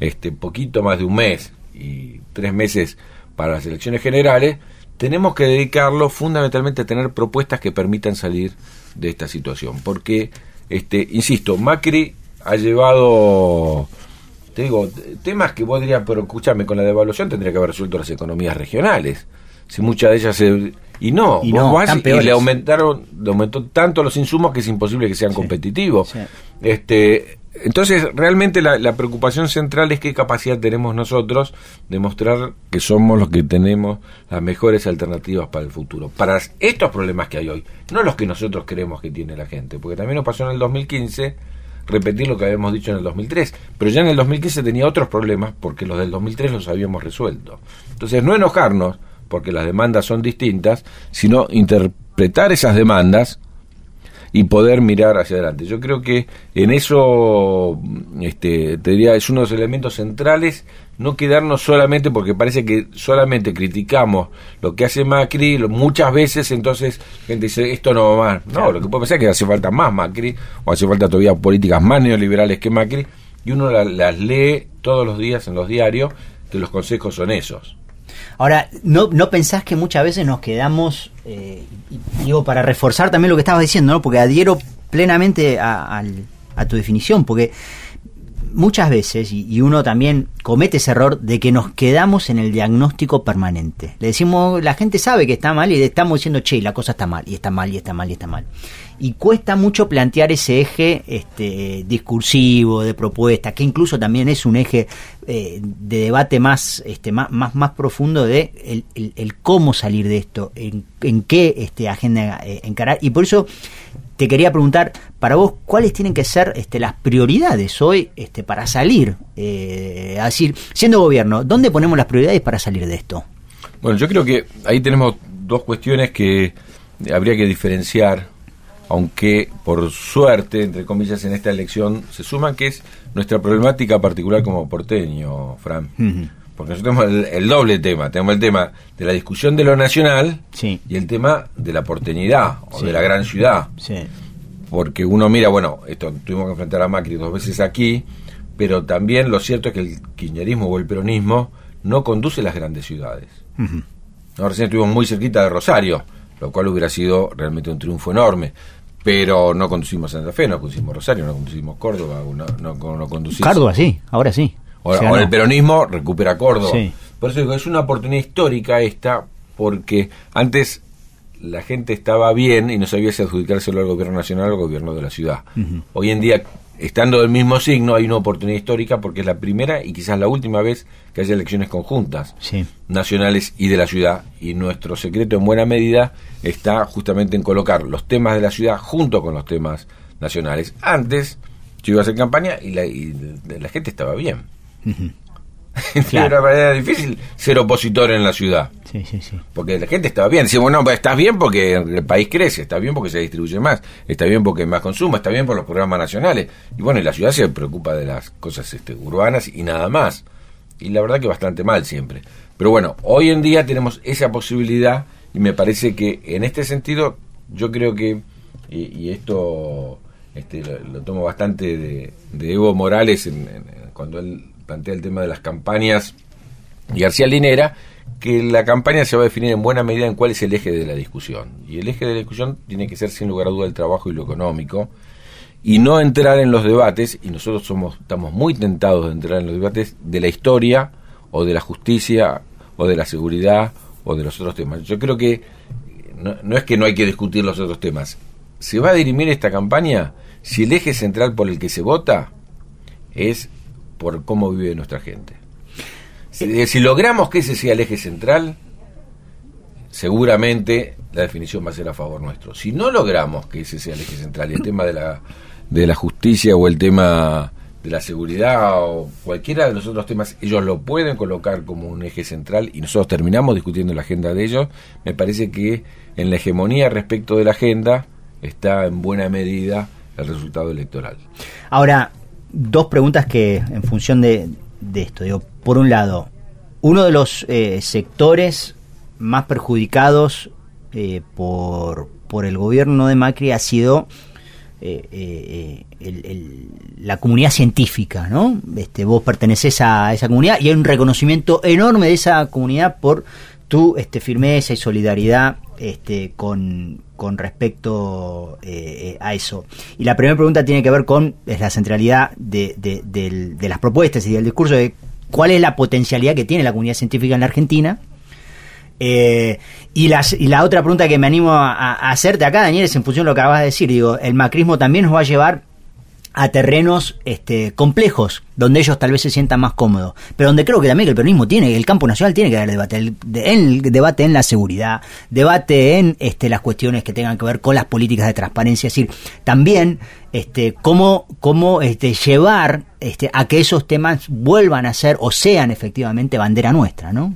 S4: este, poquito más de un mes y tres meses para las elecciones generales, tenemos que dedicarlo fundamentalmente a tener propuestas que permitan salir de esta situación. Porque, este, insisto, Macri ha llevado, te digo, temas que vos dirías, pero escúchame, con la devaluación tendría que haber resuelto las economías regionales. Si muchas de ellas se y no,
S3: Y no,
S4: vas le aumentaron, le aumentó tanto los insumos que es imposible que sean competitivos.
S3: sí.
S4: Este, entonces, realmente la, la preocupación central es qué capacidad tenemos nosotros de mostrar que somos los que tenemos las mejores alternativas para el futuro. Para estos problemas que hay hoy, no los que nosotros creemos que tiene la gente, porque también nos pasó en el 2015 repetir lo que habíamos dicho en el 2003, pero ya en el 2015 tenía otros problemas porque los del 2003 los habíamos resuelto. Entonces, no enojarnos porque las demandas son distintas, sino interpretar esas demandas y poder mirar hacia adelante. Yo creo que en eso, este, te diría, es uno de los elementos centrales, no quedarnos solamente porque parece que solamente criticamos lo que hace Macri, lo- muchas veces entonces gente dice, esto no va más. No, lo que puede pasar es que hace falta más Macri, o hace falta todavía políticas más neoliberales que Macri, y uno la- las lee todos los días en los diarios, que los consejos son esos.
S3: Ahora, ¿no, ¿no pensás que muchas veces nos quedamos, eh, digo, para reforzar también lo que estabas diciendo, ¿no? porque adhiero plenamente a, al- a tu definición, porque muchas veces, y, y uno también comete ese error de que nos quedamos en el diagnóstico permanente. Le decimos, la gente sabe que está mal y le estamos diciendo, che, la cosa está mal, y está mal, y está mal, y está mal. Y cuesta mucho plantear ese eje este, discursivo, de propuesta, que incluso también es un eje eh, de debate más, este, más, más, más profundo de el, el- cómo salir de esto, en, en qué este, agenda eh, encarar. Y por eso te quería preguntar, para vos, ¿cuáles tienen que ser este, las prioridades hoy este, para salir? Eh, a decir, siendo gobierno, ¿dónde ponemos las prioridades para salir de esto?
S4: Bueno, yo creo que ahí tenemos dos cuestiones que habría que diferenciar, aunque por suerte, entre comillas, en esta elección se suman, que es nuestra problemática particular como porteño, Fran.
S3: Ujú.
S4: Porque nosotros tenemos el, el doble tema. Tenemos el tema de la discusión de lo nacional
S3: Sí.
S4: y el tema de la porteñidad o
S3: Sí.
S4: de la gran ciudad.
S3: Sí.
S4: Porque uno mira, bueno, esto tuvimos que enfrentar a Macri dos veces aquí, pero también lo cierto es que el kirchnerismo o el peronismo no conduce las grandes ciudades.
S3: Ujú.
S4: No, recién estuvimos muy cerquita de Rosario, lo cual hubiera sido realmente un triunfo enorme. Pero no conducimos Santa Fe, no conducimos Rosario, no conducimos Córdoba, no, no, no conducimos.
S3: Córdoba, sí, ahora sí.
S4: Ahora, el peronismo recupera Córdoba.
S3: Sí.
S4: Por eso digo, es una oportunidad histórica esta, porque antes la gente estaba bien y no sabía si adjudicárselo al gobierno nacional o al gobierno de la ciudad. Hoy en día, estando del mismo signo, hay una oportunidad histórica porque es la primera y quizás la última vez que haya elecciones conjuntas
S3: Sí.
S4: nacionales y de la ciudad. Y nuestro secreto en buena medida está justamente en colocar los temas de la ciudad junto con los temas nacionales. Antes yo iba a hacer campaña y la, y la gente estaba bien.
S3: Claro.
S4: Era, era difícil ser opositor en la ciudad.
S3: Sí, sí, sí.
S4: Porque la gente estaba bien. Dice, bueno, pues estás bien porque el país crece, está bien porque se distribuye más, está bien porque hay más consumo, está bien por los programas nacionales. Y bueno, y la ciudad se preocupa de las cosas este, urbanas y nada más. Y la verdad que bastante mal siempre. Pero bueno, hoy en día tenemos esa posibilidad y me parece que en este sentido yo creo que, y, y esto este, lo, lo tomo bastante de, de Evo Morales en- en- cuando él plantea el tema de las campañas y García Linera, que la campaña se va a definir en buena medida en cuál es el eje de la discusión. Y el eje de la discusión tiene que ser sin lugar a duda el trabajo y lo económico, y no entrar en los debates, y nosotros somos, estamos muy tentados de entrar en los debates de la historia, o de la justicia, o de la seguridad, o de los otros temas. Yo creo que no, no es que no hay que discutir los otros temas. Se va a dirimir esta campaña si el eje central por el que se vota es por cómo vive nuestra gente. Si, si logramos que ese sea el eje central, seguramente la definición va a ser a favor nuestro. Si no logramos que ese sea el eje central y el tema de la, de la justicia o el tema de la seguridad o cualquiera de los otros temas, ellos lo pueden colocar como un eje central y nosotros terminamos discutiendo la agenda de ellos, me parece que en la hegemonía respecto de la agenda está en buena medida el resultado electoral.
S3: Ahora, dos preguntas que en función de, de esto, digo, por un lado, uno de los eh, sectores más perjudicados eh, por, por el gobierno de Macri ha sido eh, eh, el- la comunidad científica, ¿no? Este, vos perteneces a esa comunidad y hay un reconocimiento enorme de esa comunidad por tu este, firmeza y solidaridad este, con, con respecto eh, eh, a eso. Y la primera pregunta tiene que ver con es la centralidad de, de- de las propuestas y del discurso de cuál es la potencialidad que tiene la comunidad científica en la Argentina eh, y, las, y la otra pregunta que me animo a, a hacerte acá, Daniel, es en función de lo que acabas de decir. Digo, el macrismo también nos va a llevar a terrenos este, complejos, donde ellos tal vez se sientan más cómodos, pero donde creo que también que el peronismo tiene, el campo nacional tiene que dar debate, el, de- el debate en la seguridad, debate en este, las cuestiones que tengan que ver con las políticas de transparencia, es decir, también este, cómo, cómo este, llevar este, a que esos temas vuelvan a ser o sean efectivamente bandera nuestra, ¿no?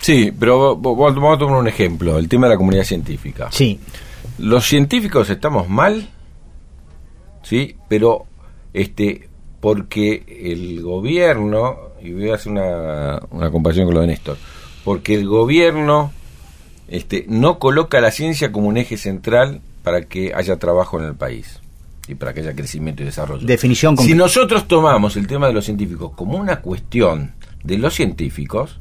S4: Sí, pero vamos a tomar un ejemplo, el tema de la comunidad científica.
S3: Sí,
S4: Los científicos estamos mal, sí, pero este porque el gobierno, y voy a hacer una, una comparación con lo de Néstor, porque el gobierno este, no coloca la ciencia como un eje central para que haya trabajo en el país y para que haya crecimiento y desarrollo.
S3: Definición
S4: Si nosotros tomamos el tema de los científicos como una cuestión de los científicos,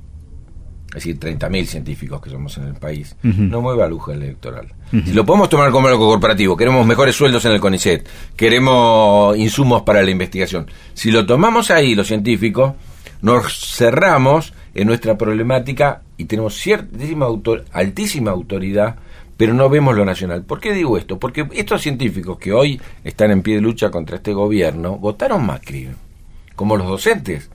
S4: es decir, 30.000 científicos que somos en el país, no mueve a lujo el electoral. Si lo podemos tomar como algo corporativo, queremos mejores sueldos en el CONICET, queremos insumos para la investigación. Si lo tomamos ahí, los científicos, nos cerramos en nuestra problemática y tenemos ciertísima autor- altísima autoridad, pero no vemos lo nacional. ¿Por qué digo esto? Porque estos científicos que hoy están en pie de lucha contra este gobierno, votaron Macri, como los docentes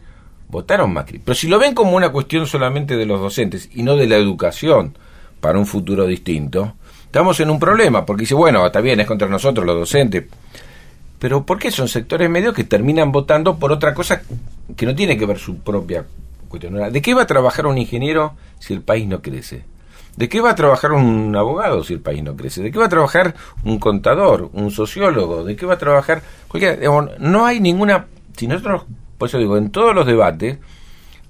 S4: votaron Macri. Pero si lo ven como una cuestión solamente de los docentes y no de la educación para un futuro distinto, estamos en un problema, porque dice, bueno, está bien, es contra nosotros los docentes, pero ¿por qué son sectores medios que terminan votando por otra cosa que no tiene que ver su propia cuestión? ¿De qué va a trabajar un ingeniero si el país no crece? ¿De qué va a trabajar un abogado si el país no crece? ¿De qué va a trabajar un contador, un sociólogo? ¿De qué va a trabajar cualquiera? No hay ninguna... Si nosotros, por eso digo, en todos los debates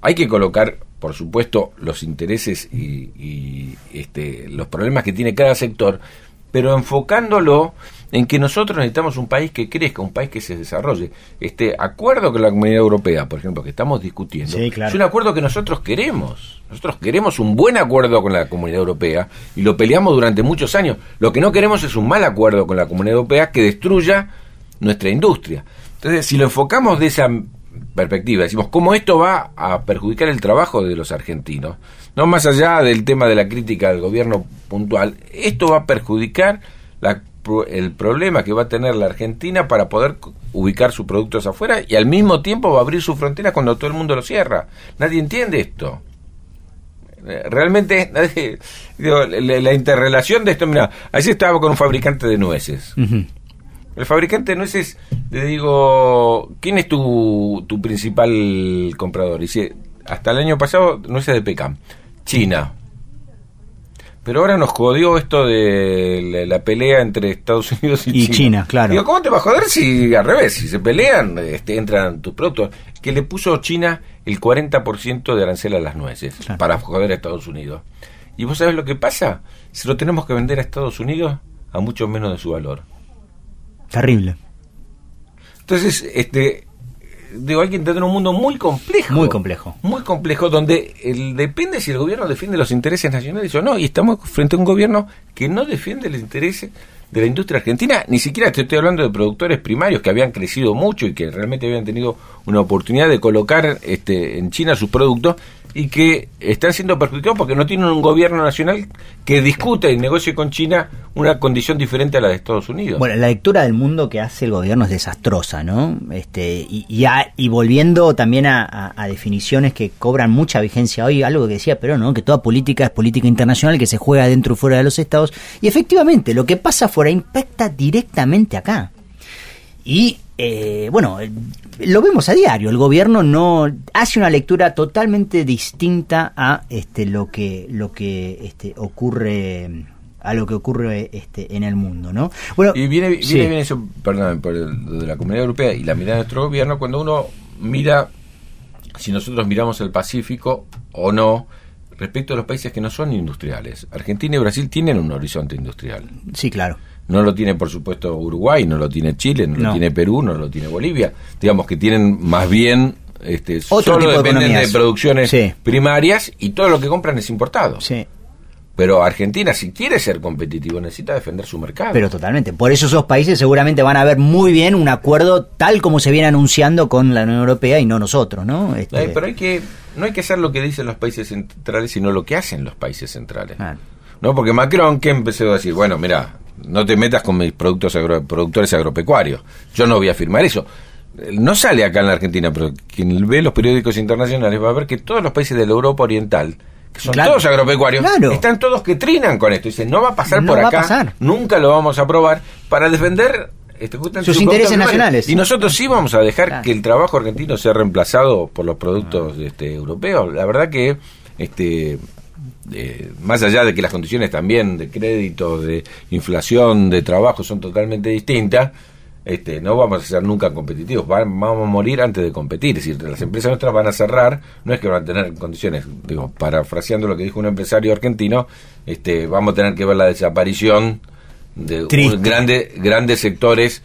S4: hay que colocar, por supuesto, los intereses y, y, este, los problemas que tiene cada sector, pero enfocándolo en que nosotros necesitamos un país que crezca, un país que se desarrolle. Este acuerdo con la Comunidad Europea, por ejemplo, que estamos discutiendo,
S3: Sí, claro.
S4: es un acuerdo que nosotros queremos. Nosotros queremos un buen acuerdo con la Comunidad Europea y lo peleamos durante muchos años. Lo que no queremos es un mal acuerdo con la Comunidad Europea que destruya nuestra industria. Entonces, si lo enfocamos de esa perspectiva, decimos, ¿cómo esto va a perjudicar el trabajo de los argentinos? No más allá del tema de la crítica al gobierno puntual, esto va a perjudicar el problema que va a tener la Argentina para poder ubicar sus productos afuera y al mismo tiempo va a abrir sus fronteras cuando todo el mundo lo cierra. Nadie entiende esto. Eh, Realmente, digo, la, la interrelación de esto, mira, ayer estaba con un fabricante de nueces. El fabricante de nueces, le digo, ¿quién es tu, tu principal comprador? Dice, hasta el año pasado, nueces de Pecam, China. Pero ahora nos jodió esto de la, la pelea entre Estados Unidos y,
S3: Y China, claro.
S4: Digo, ¿cómo te va a joder si al revés, si se pelean, este, entran tus productos? Que le puso China el 40% de arancel a las nueces
S3: Claro.
S4: para joder a Estados Unidos. ¿Y vos sabés lo que pasa? Se lo tenemos que vender a Estados Unidos a mucho menos de su valor.
S3: Terrible.
S4: Entonces, este, digo, hay que entender un mundo muy complejo.
S3: Muy complejo.
S4: Muy complejo, donde el, depende si el gobierno defiende los intereses nacionales o no. Y estamos frente a un gobierno que no defiende los intereses de la industria argentina. Ni siquiera te estoy hablando de productores primarios que habían crecido mucho y que realmente habían tenido una oportunidad de colocar este, en China sus productos y que están siendo perjudicados porque no tienen un gobierno nacional que discute y negocie con China una condición diferente a la de Estados Unidos.
S3: Bueno, la lectura del mundo que hace el gobierno es desastrosa, ¿no? Este, y, y, a- y volviendo también a, definiciones que cobran mucha vigencia hoy, algo que decía pero ¿no? Que toda política es política internacional que se juega dentro y fuera de los estados. Y efectivamente, lo que pasa fuera impacta directamente acá. Y eh, bueno, eh, lo vemos a diario. El gobierno no hace una lectura totalmente distinta a este lo que lo que este, ocurre a lo que ocurre este, en el mundo, ¿no?
S4: Bueno, y viene, viene bien eso, perdón, por el, de la Comunidad Europea y la mirada de nuestro gobierno cuando uno mira si nosotros miramos el Pacífico o no respecto a los países que no son industriales. Argentina y Brasil tienen un horizonte industrial.
S3: Sí, claro.
S4: No lo tiene, por supuesto, Uruguay, no lo tiene Chile, no, lo tiene Perú, no lo tiene Bolivia. Digamos que tienen más bien este, solo dependen de, producciones primarias y todo lo que compran es importado.
S3: Sí.
S4: Pero Argentina, si quiere ser competitivo, necesita defender su mercado.
S3: Pero totalmente. Por eso esos países seguramente van a ver muy bien un acuerdo tal como se viene anunciando con la Unión Europea y no nosotros, ¿no?
S4: Este... pero hay que, no hay que hacer lo que dicen los países centrales, sino lo que hacen los países centrales. ¿No? Porque Macron, ¿qué empezó a decir? Bueno, mira, no te metas con mis productos productores agropecuarios. Yo no voy a firmar eso. No sale acá en la Argentina, pero quien ve los periódicos internacionales va a ver que todos los países de la Europa Oriental que son todos agropecuarios, están todos que trinan con esto. Dicen, no va a pasar por acá, nunca lo vamos a aprobar, para defender
S3: este, sus intereses nacionales.
S4: Y nosotros sí vamos a dejar que el trabajo argentino sea reemplazado por los productos este, europeos. La verdad que, este, más allá de que las condiciones también de crédito, de inflación, de trabajo son totalmente distintas, este, no vamos a ser nunca competitivos, vamos a morir antes de competir. Es decir, las empresas nuestras van a cerrar, no es que van a tener condiciones, digo, parafraseando lo que dijo un empresario argentino, este, vamos a tener que ver la desaparición de grandes grandes sectores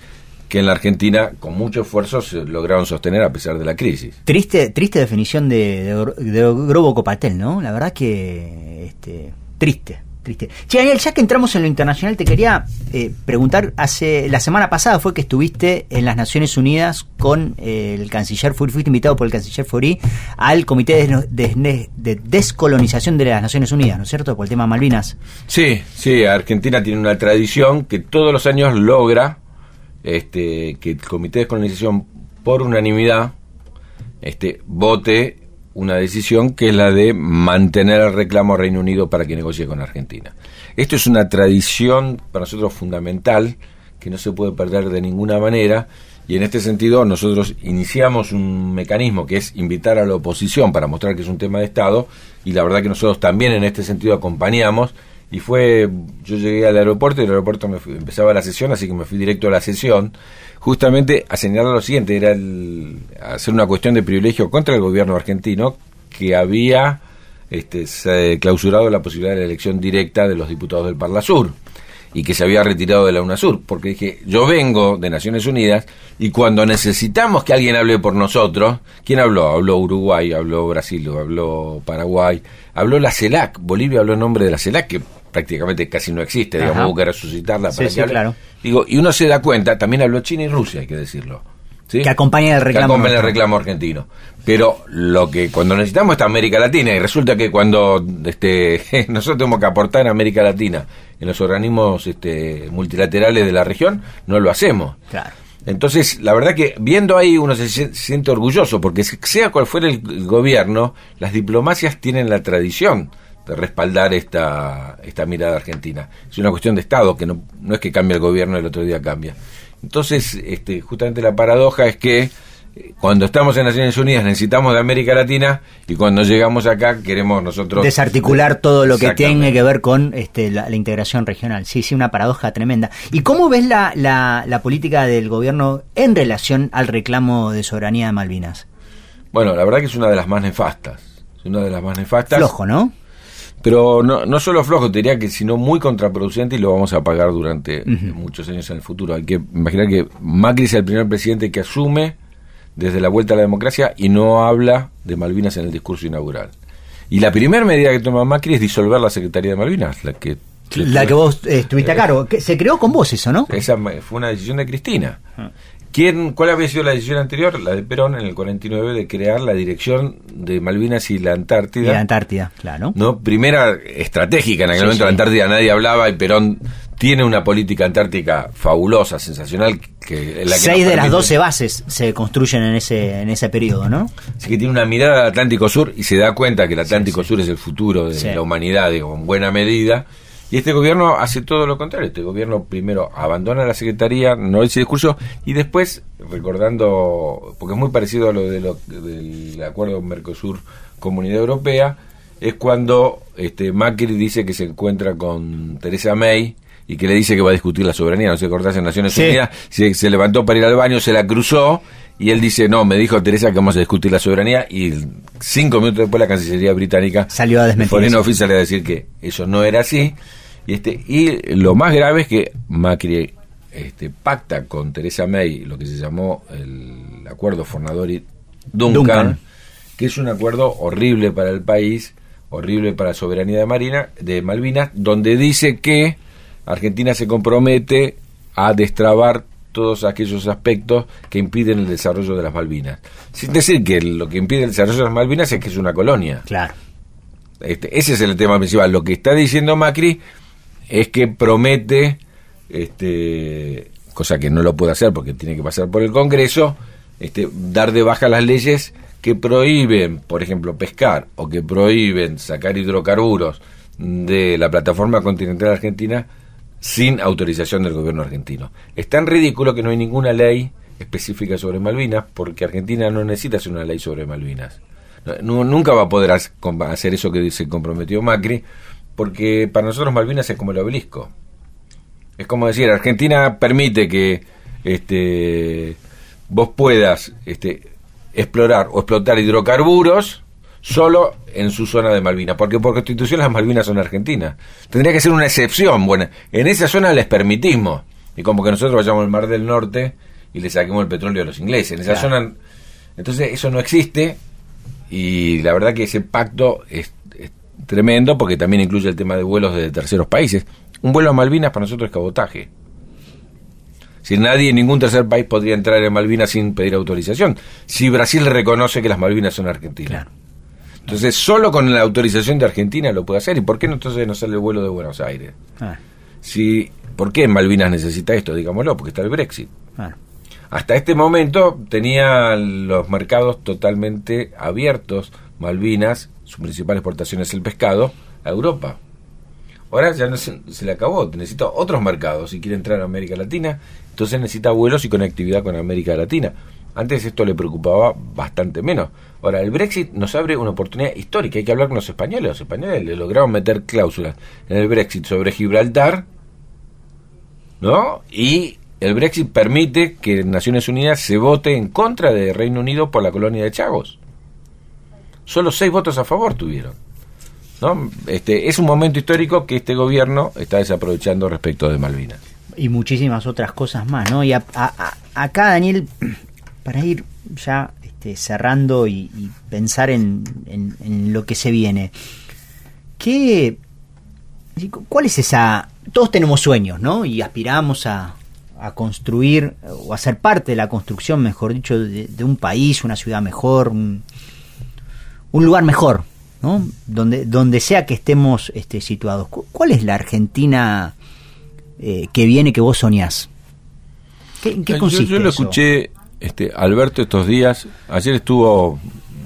S4: que en la Argentina con mucho esfuerzo se lograron sostener a pesar de la crisis.
S3: Triste, triste definición de, de, Grobo Copatel, ¿no? La verdad que este, triste. Triste. Che, Daniel, ya que entramos en lo internacional, te quería eh, preguntar, hace la semana pasada fue que estuviste en las Naciones Unidas con eh, el canciller Furi, fuiste invitado por el canciller Furi al Comité de, Descolonización de las Naciones Unidas, ¿no es cierto? Por el tema Malvinas.
S4: Sí, sí, Argentina tiene una tradición que todos los años logra este, que el Comité de Descolonización, por unanimidad, este, vote una decisión que es la de mantener el reclamo Reino Unido para que negocie con Argentina. Esto es una tradición para nosotros fundamental que no se puede perder de ninguna manera y en este sentido nosotros iniciamos un mecanismo que es invitar a la oposición para mostrar que es un tema de Estado y la verdad que nosotros también en este sentido acompañamos y fue, yo llegué al aeropuerto y el aeropuerto me empezaba la sesión, así que me fui directo a la sesión, justamente a señalar lo siguiente, era el, hacer una cuestión de privilegio contra el gobierno argentino que había este, clausurado la posibilidad de la elección directa de los diputados del Parla Sur y que se había retirado de la UNASUR, porque dije, yo vengo de Naciones Unidas y cuando necesitamos que alguien hable por nosotros, ¿quién habló? Habló Uruguay, habló Brasil, habló Paraguay, habló la CELAC, Bolivia habló en nombre de la CELAC, que prácticamente casi no existe, digamos, hubo que resucitarla para que
S3: claro.
S4: Digo, y uno se da cuenta, también habló China y Rusia, hay que decirlo.
S3: ¿sí? Que acompaña el reclamo.
S4: Que acompaña el reclamo argentino. Pero lo que cuando necesitamos está América Latina, y resulta que cuando este, nosotros tenemos que aportar en América Latina en los organismos este, multilaterales de la región, no lo hacemos.
S3: Claro.
S4: Entonces, la verdad que viendo ahí uno se siente orgulloso, porque sea cual fuera el gobierno, las diplomacias tienen la tradición de respaldar esta, esta mirada argentina. Es una cuestión de Estado, que no, no es que cambie el gobierno el otro día cambia. Entonces, este, justamente la paradoja es que eh, cuando estamos en Naciones Unidas necesitamos de América Latina y cuando llegamos acá queremos nosotros
S3: desarticular todo lo que tiene que ver con este, la, integración regional. Sí, sí, una paradoja tremenda. ¿Y cómo ves la, la, la política del gobierno en relación al reclamo de soberanía de Malvinas?
S4: Bueno, la verdad que es una de las más nefastas. Es una de las más nefastas.
S3: Flojo, ¿no?
S4: Pero no, no solo flojo, te diría que sino muy contraproducente y lo vamos a pagar durante muchos años en el futuro. Hay que imaginar que Macri es el primer presidente que asume desde la vuelta a la democracia y no habla de Malvinas en el discurso inaugural. Y la primera medida que toma Macri es disolver la Secretaría de Malvinas, la que
S3: la que vos eh, estuviste a cargo. Se creó con vos eso, ¿no?
S4: Esa fue una decisión de Cristina. Ah. ¿Quién, ¿Cuál había sido la decisión anterior? La de Perón en el 49 de crear la dirección de Malvinas y la Antártida. Y
S3: la Antártida, claro.
S4: ¿no? Primera estratégica, en aquel momento la Antártida nadie hablaba y Perón tiene una política antártica fabulosa, sensacional. Que,
S3: la que Seis de las doce bases se construyen en ese, en ese periodo, ¿no?
S4: Así que tiene una mirada al Atlántico Sur y se da cuenta que el Atlántico Sur es el futuro de la humanidad, digo, en buena medida Y este gobierno hace todo lo contrario. Este gobierno primero abandona la Secretaría, no ese discurso, y después, recordando, porque es muy parecido a lo, de lo del acuerdo Mercosur-Comunidad Europea, es cuando este, Macri dice que se encuentra con Teresa May y que le dice que va a discutir la soberanía. No sé, acordás en Naciones
S3: Sí.
S4: Unidas, se, se levantó para ir al baño, se la cruzó y él dice, no, me dijo Teresa que vamos a discutir la soberanía y cinco minutos después la Cancillería británica
S3: Salió a desmentir
S4: Foreign
S3: eso.
S4: Office salió a decir que eso no era así. Y, este, y lo más grave es que Macri este, pacta con Teresa May lo que se llamó el acuerdo Fornadori-Duncan,
S3: Duncan.
S4: que es un acuerdo horrible para el país, horrible para la soberanía de, Marina, de Malvinas, donde dice que Argentina se compromete a destrabar todos aquellos aspectos que impiden el desarrollo de las Malvinas. Sin decir que lo que impide el desarrollo de las Malvinas es que es una colonia.
S3: Claro.
S4: Este, ese es el tema principal. Lo que está diciendo Macri es que promete, este, cosa que no lo puede hacer porque tiene que pasar por el Congreso, este, dar de baja las leyes que prohíben, por ejemplo, pescar o que prohíben sacar hidrocarburos de la plataforma continental argentina sin autorización del gobierno argentino. Es tan ridículo que no hay ninguna ley específica sobre Malvinas porque Argentina no necesita hacer una ley sobre Malvinas. Nunca va a poder hacer eso que se comprometió Macri, porque para nosotros Malvinas es como el obelisco. Es como decir, Argentina permite que este, vos puedas este, explorar o explotar hidrocarburos solo en su zona de Malvinas, porque por constitución las Malvinas son argentinas. Tendría que ser una excepción. Bueno, en esa zona les permitimos. Y como que nosotros vayamos al Mar del Norte y le saquemos el petróleo a los ingleses. En esa
S3: Claro.
S4: zona. Entonces, eso no existe. Y la verdad que ese pacto es, es tremendo porque también incluye el tema de vuelos de terceros países. Un vuelo a Malvinas para nosotros es cabotaje. Si nadie, ningún tercer país podría entrar en Malvinas sin pedir autorización. Si Brasil reconoce que las Malvinas son argentinas.
S3: Claro.
S4: Entonces, solo con la autorización de Argentina lo puede hacer. ¿Y por qué entonces no sale el vuelo de Buenos Aires?
S3: Ah,
S4: Si, ¿Por qué Malvinas necesita esto? Digámoslo, porque está el Brexit.
S3: claro.
S4: Hasta este momento tenía los mercados totalmente abiertos, Malvinas, su principal exportación es el pescado, a Europa. Ahora ya no se, se le acabó, necesita otros mercados si quiere entrar a América Latina, entonces necesita vuelos y conectividad con América Latina. Antes esto le preocupaba bastante menos. Ahora, el Brexit nos abre una oportunidad histórica, hay que hablar con los españoles. Los españoles le lograron meter cláusulas en el Brexit sobre Gibraltar, ¿no? Y el Brexit permite que Naciones Unidas se vote en contra de Reino Unido por la colonia de Chagos. Solo seis votos a favor tuvieron. ¿no? Este, es un momento histórico que este gobierno está desaprovechando respecto de Malvinas.
S3: y muchísimas otras cosas más, ¿no? Y a- acá, Daniel, para ir ya este, cerrando y, y pensar en, en- en lo que se viene, ¿qué, ¿cuál es esa... Todos tenemos sueños, ¿no? Y aspiramos a, a construir o a ser parte de la construcción, mejor dicho, de, de un país, una ciudad mejor, un, un lugar mejor, ¿no? Donde, donde sea que estemos este, situados. Cu- ¿Cuál es la Argentina eh, que viene que vos soñás? ¿Qué, ¿En qué
S4: Yo-
S3: consiste
S4: yo, lo
S3: eso?
S4: escuché este, Alberto estos días. Ayer estuvo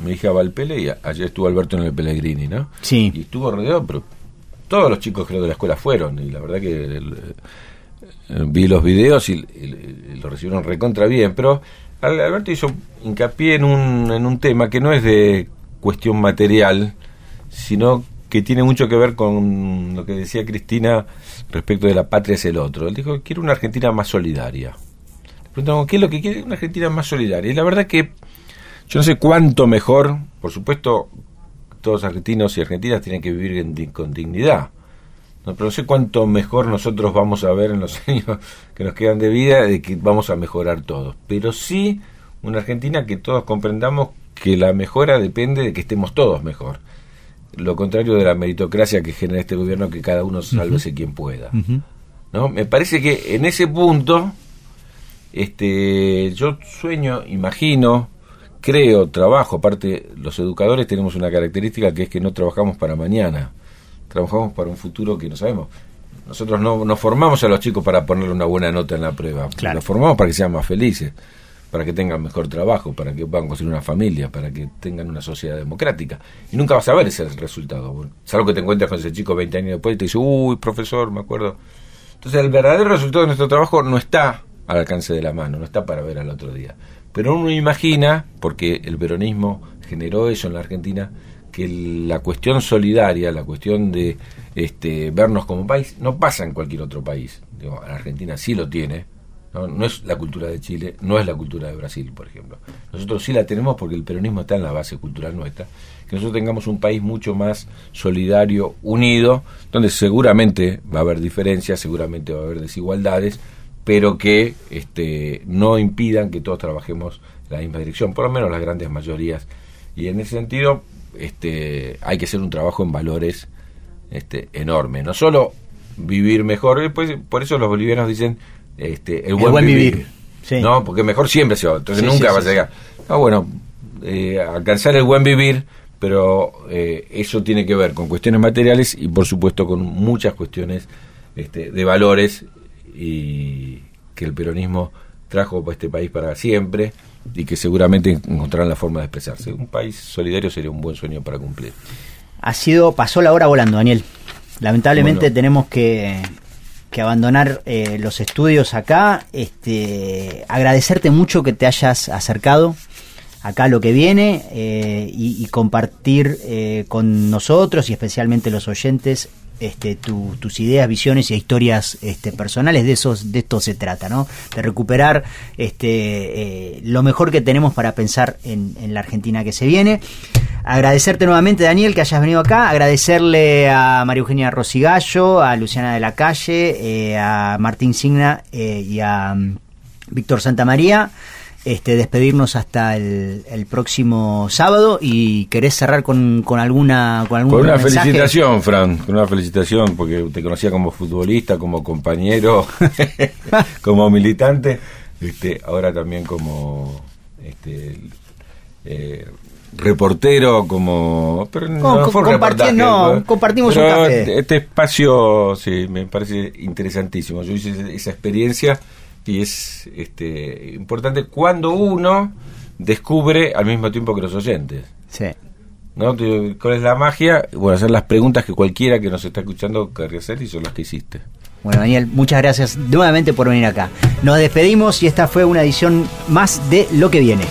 S4: mi hija Valpele y ayer estuvo Alberto en el Pellegrini, ¿no?
S3: Sí.
S4: Y estuvo rodeado, pero todos los chicos creo de la escuela fueron y la verdad que el- eh, vi los videos y, y- y lo recibieron recontra bien, pero Al- Alberto hizo hincapié en un, en un tema que no es de cuestión material, sino que tiene mucho que ver con lo que decía Cristina respecto de la patria es el otro. Él dijo, quiero una Argentina más solidaria. Preguntamos, ¿qué es lo que quiere? Una Argentina más solidaria. Y la verdad que yo no sé cuánto mejor, por supuesto, todos argentinos y argentinas tienen que vivir en con dignidad. No, pero no sé cuánto mejor nosotros vamos a ver en los años que nos quedan de vida, de que vamos a mejorar todos. Pero sí una Argentina que todos comprendamos que la mejora depende de que estemos todos mejor. Lo contrario de la meritocracia que genera este gobierno, que cada uno sálvese quien pueda. ¿no? Me parece que en ese punto, este, yo sueño, imagino, creo, trabajo. Aparte, los educadores tenemos una característica que es que no trabajamos para mañana, trabajamos para un futuro que no sabemos. Nosotros no nos formamos a los chicos para ponerle una buena nota en la prueba,
S3: Claro.
S4: los formamos para que sean más felices. para que tengan mejor trabajo, para que puedan construir una familia, para que tengan una sociedad democrática. Y nunca vas a ver ese resultado. Salvo que te encuentres con ese chico 20 años después y te dice, uy, profesor, me acuerdo. Entonces el verdadero resultado de nuestro trabajo no está al alcance de la mano, no está para ver al otro día. Pero uno imagina, porque el peronismo generó eso en la Argentina, que la cuestión solidaria, la cuestión de este, vernos como país, no pasa en cualquier otro país. Digo, la Argentina sí lo tiene, ¿no? es la cultura de Chile, no es la cultura de Brasil, por ejemplo. Nosotros sí la tenemos porque el peronismo está en la base cultural nuestra. Que nosotros tengamos un país mucho más solidario, unido, donde seguramente va a haber diferencias, seguramente va a haber desigualdades, pero que este, no impidan que todos trabajemos en la misma dirección, por lo menos las grandes mayorías. Y en ese sentido, este, hay que hacer un trabajo en valores este, enorme. No solo vivir mejor, pues, por eso los bolivianos dicen este, el, buen, vivir. ¿no? Porque mejor siempre se va, entonces nunca va a llegar. Ah, bueno, eh, alcanzar el buen vivir, pero eh, eso tiene que ver con cuestiones materiales y por supuesto con muchas cuestiones este, de valores y que el peronismo trajo para este país para siempre y que seguramente encontrarán la forma de expresarse. Un país solidario sería un buen sueño para cumplir.
S3: Ha sido, pasó la hora volando, Daniel. Lamentablemente tenemos que, que abandonar eh, los estudios acá. Este, agradecerte mucho que te hayas acercado acá a lo que viene eh, y, compartir eh, con nosotros y especialmente los oyentes este, tus ideas, visiones y historias este, personales. De esos, de esto se trata, ¿no? De recuperar este, lo mejor que tenemos para pensar en, en la Argentina que se viene. Agradecerte nuevamente, Daniel, que hayas venido acá. Agradecerle a María Eugenia Rosigallo, a Luciana de la Calle, eh, a Martín Signa eh, y a mm, Víctor Santamaría. Este, despedirnos hasta el, próximo sábado y querés cerrar con, con alguna con, algún
S4: con una felicitación Fran con una felicitación porque te conocía como futbolista como compañero como militante este ahora también como este eh, reportero como pero no,
S3: compartimos un café.
S4: este espacio sí me parece interesantísimo. Yo hice esa experiencia y es este importante cuando uno descubre al mismo tiempo que los oyentes
S3: sí
S4: ¿no? ¿Cuál es la magia? Bueno, hacer las preguntas que cualquiera que nos está escuchando querría hacer y son las que hiciste.
S3: Bueno, Daniel, muchas gracias nuevamente por venir acá. Nos despedimos y esta fue una edición más de Lo que viene.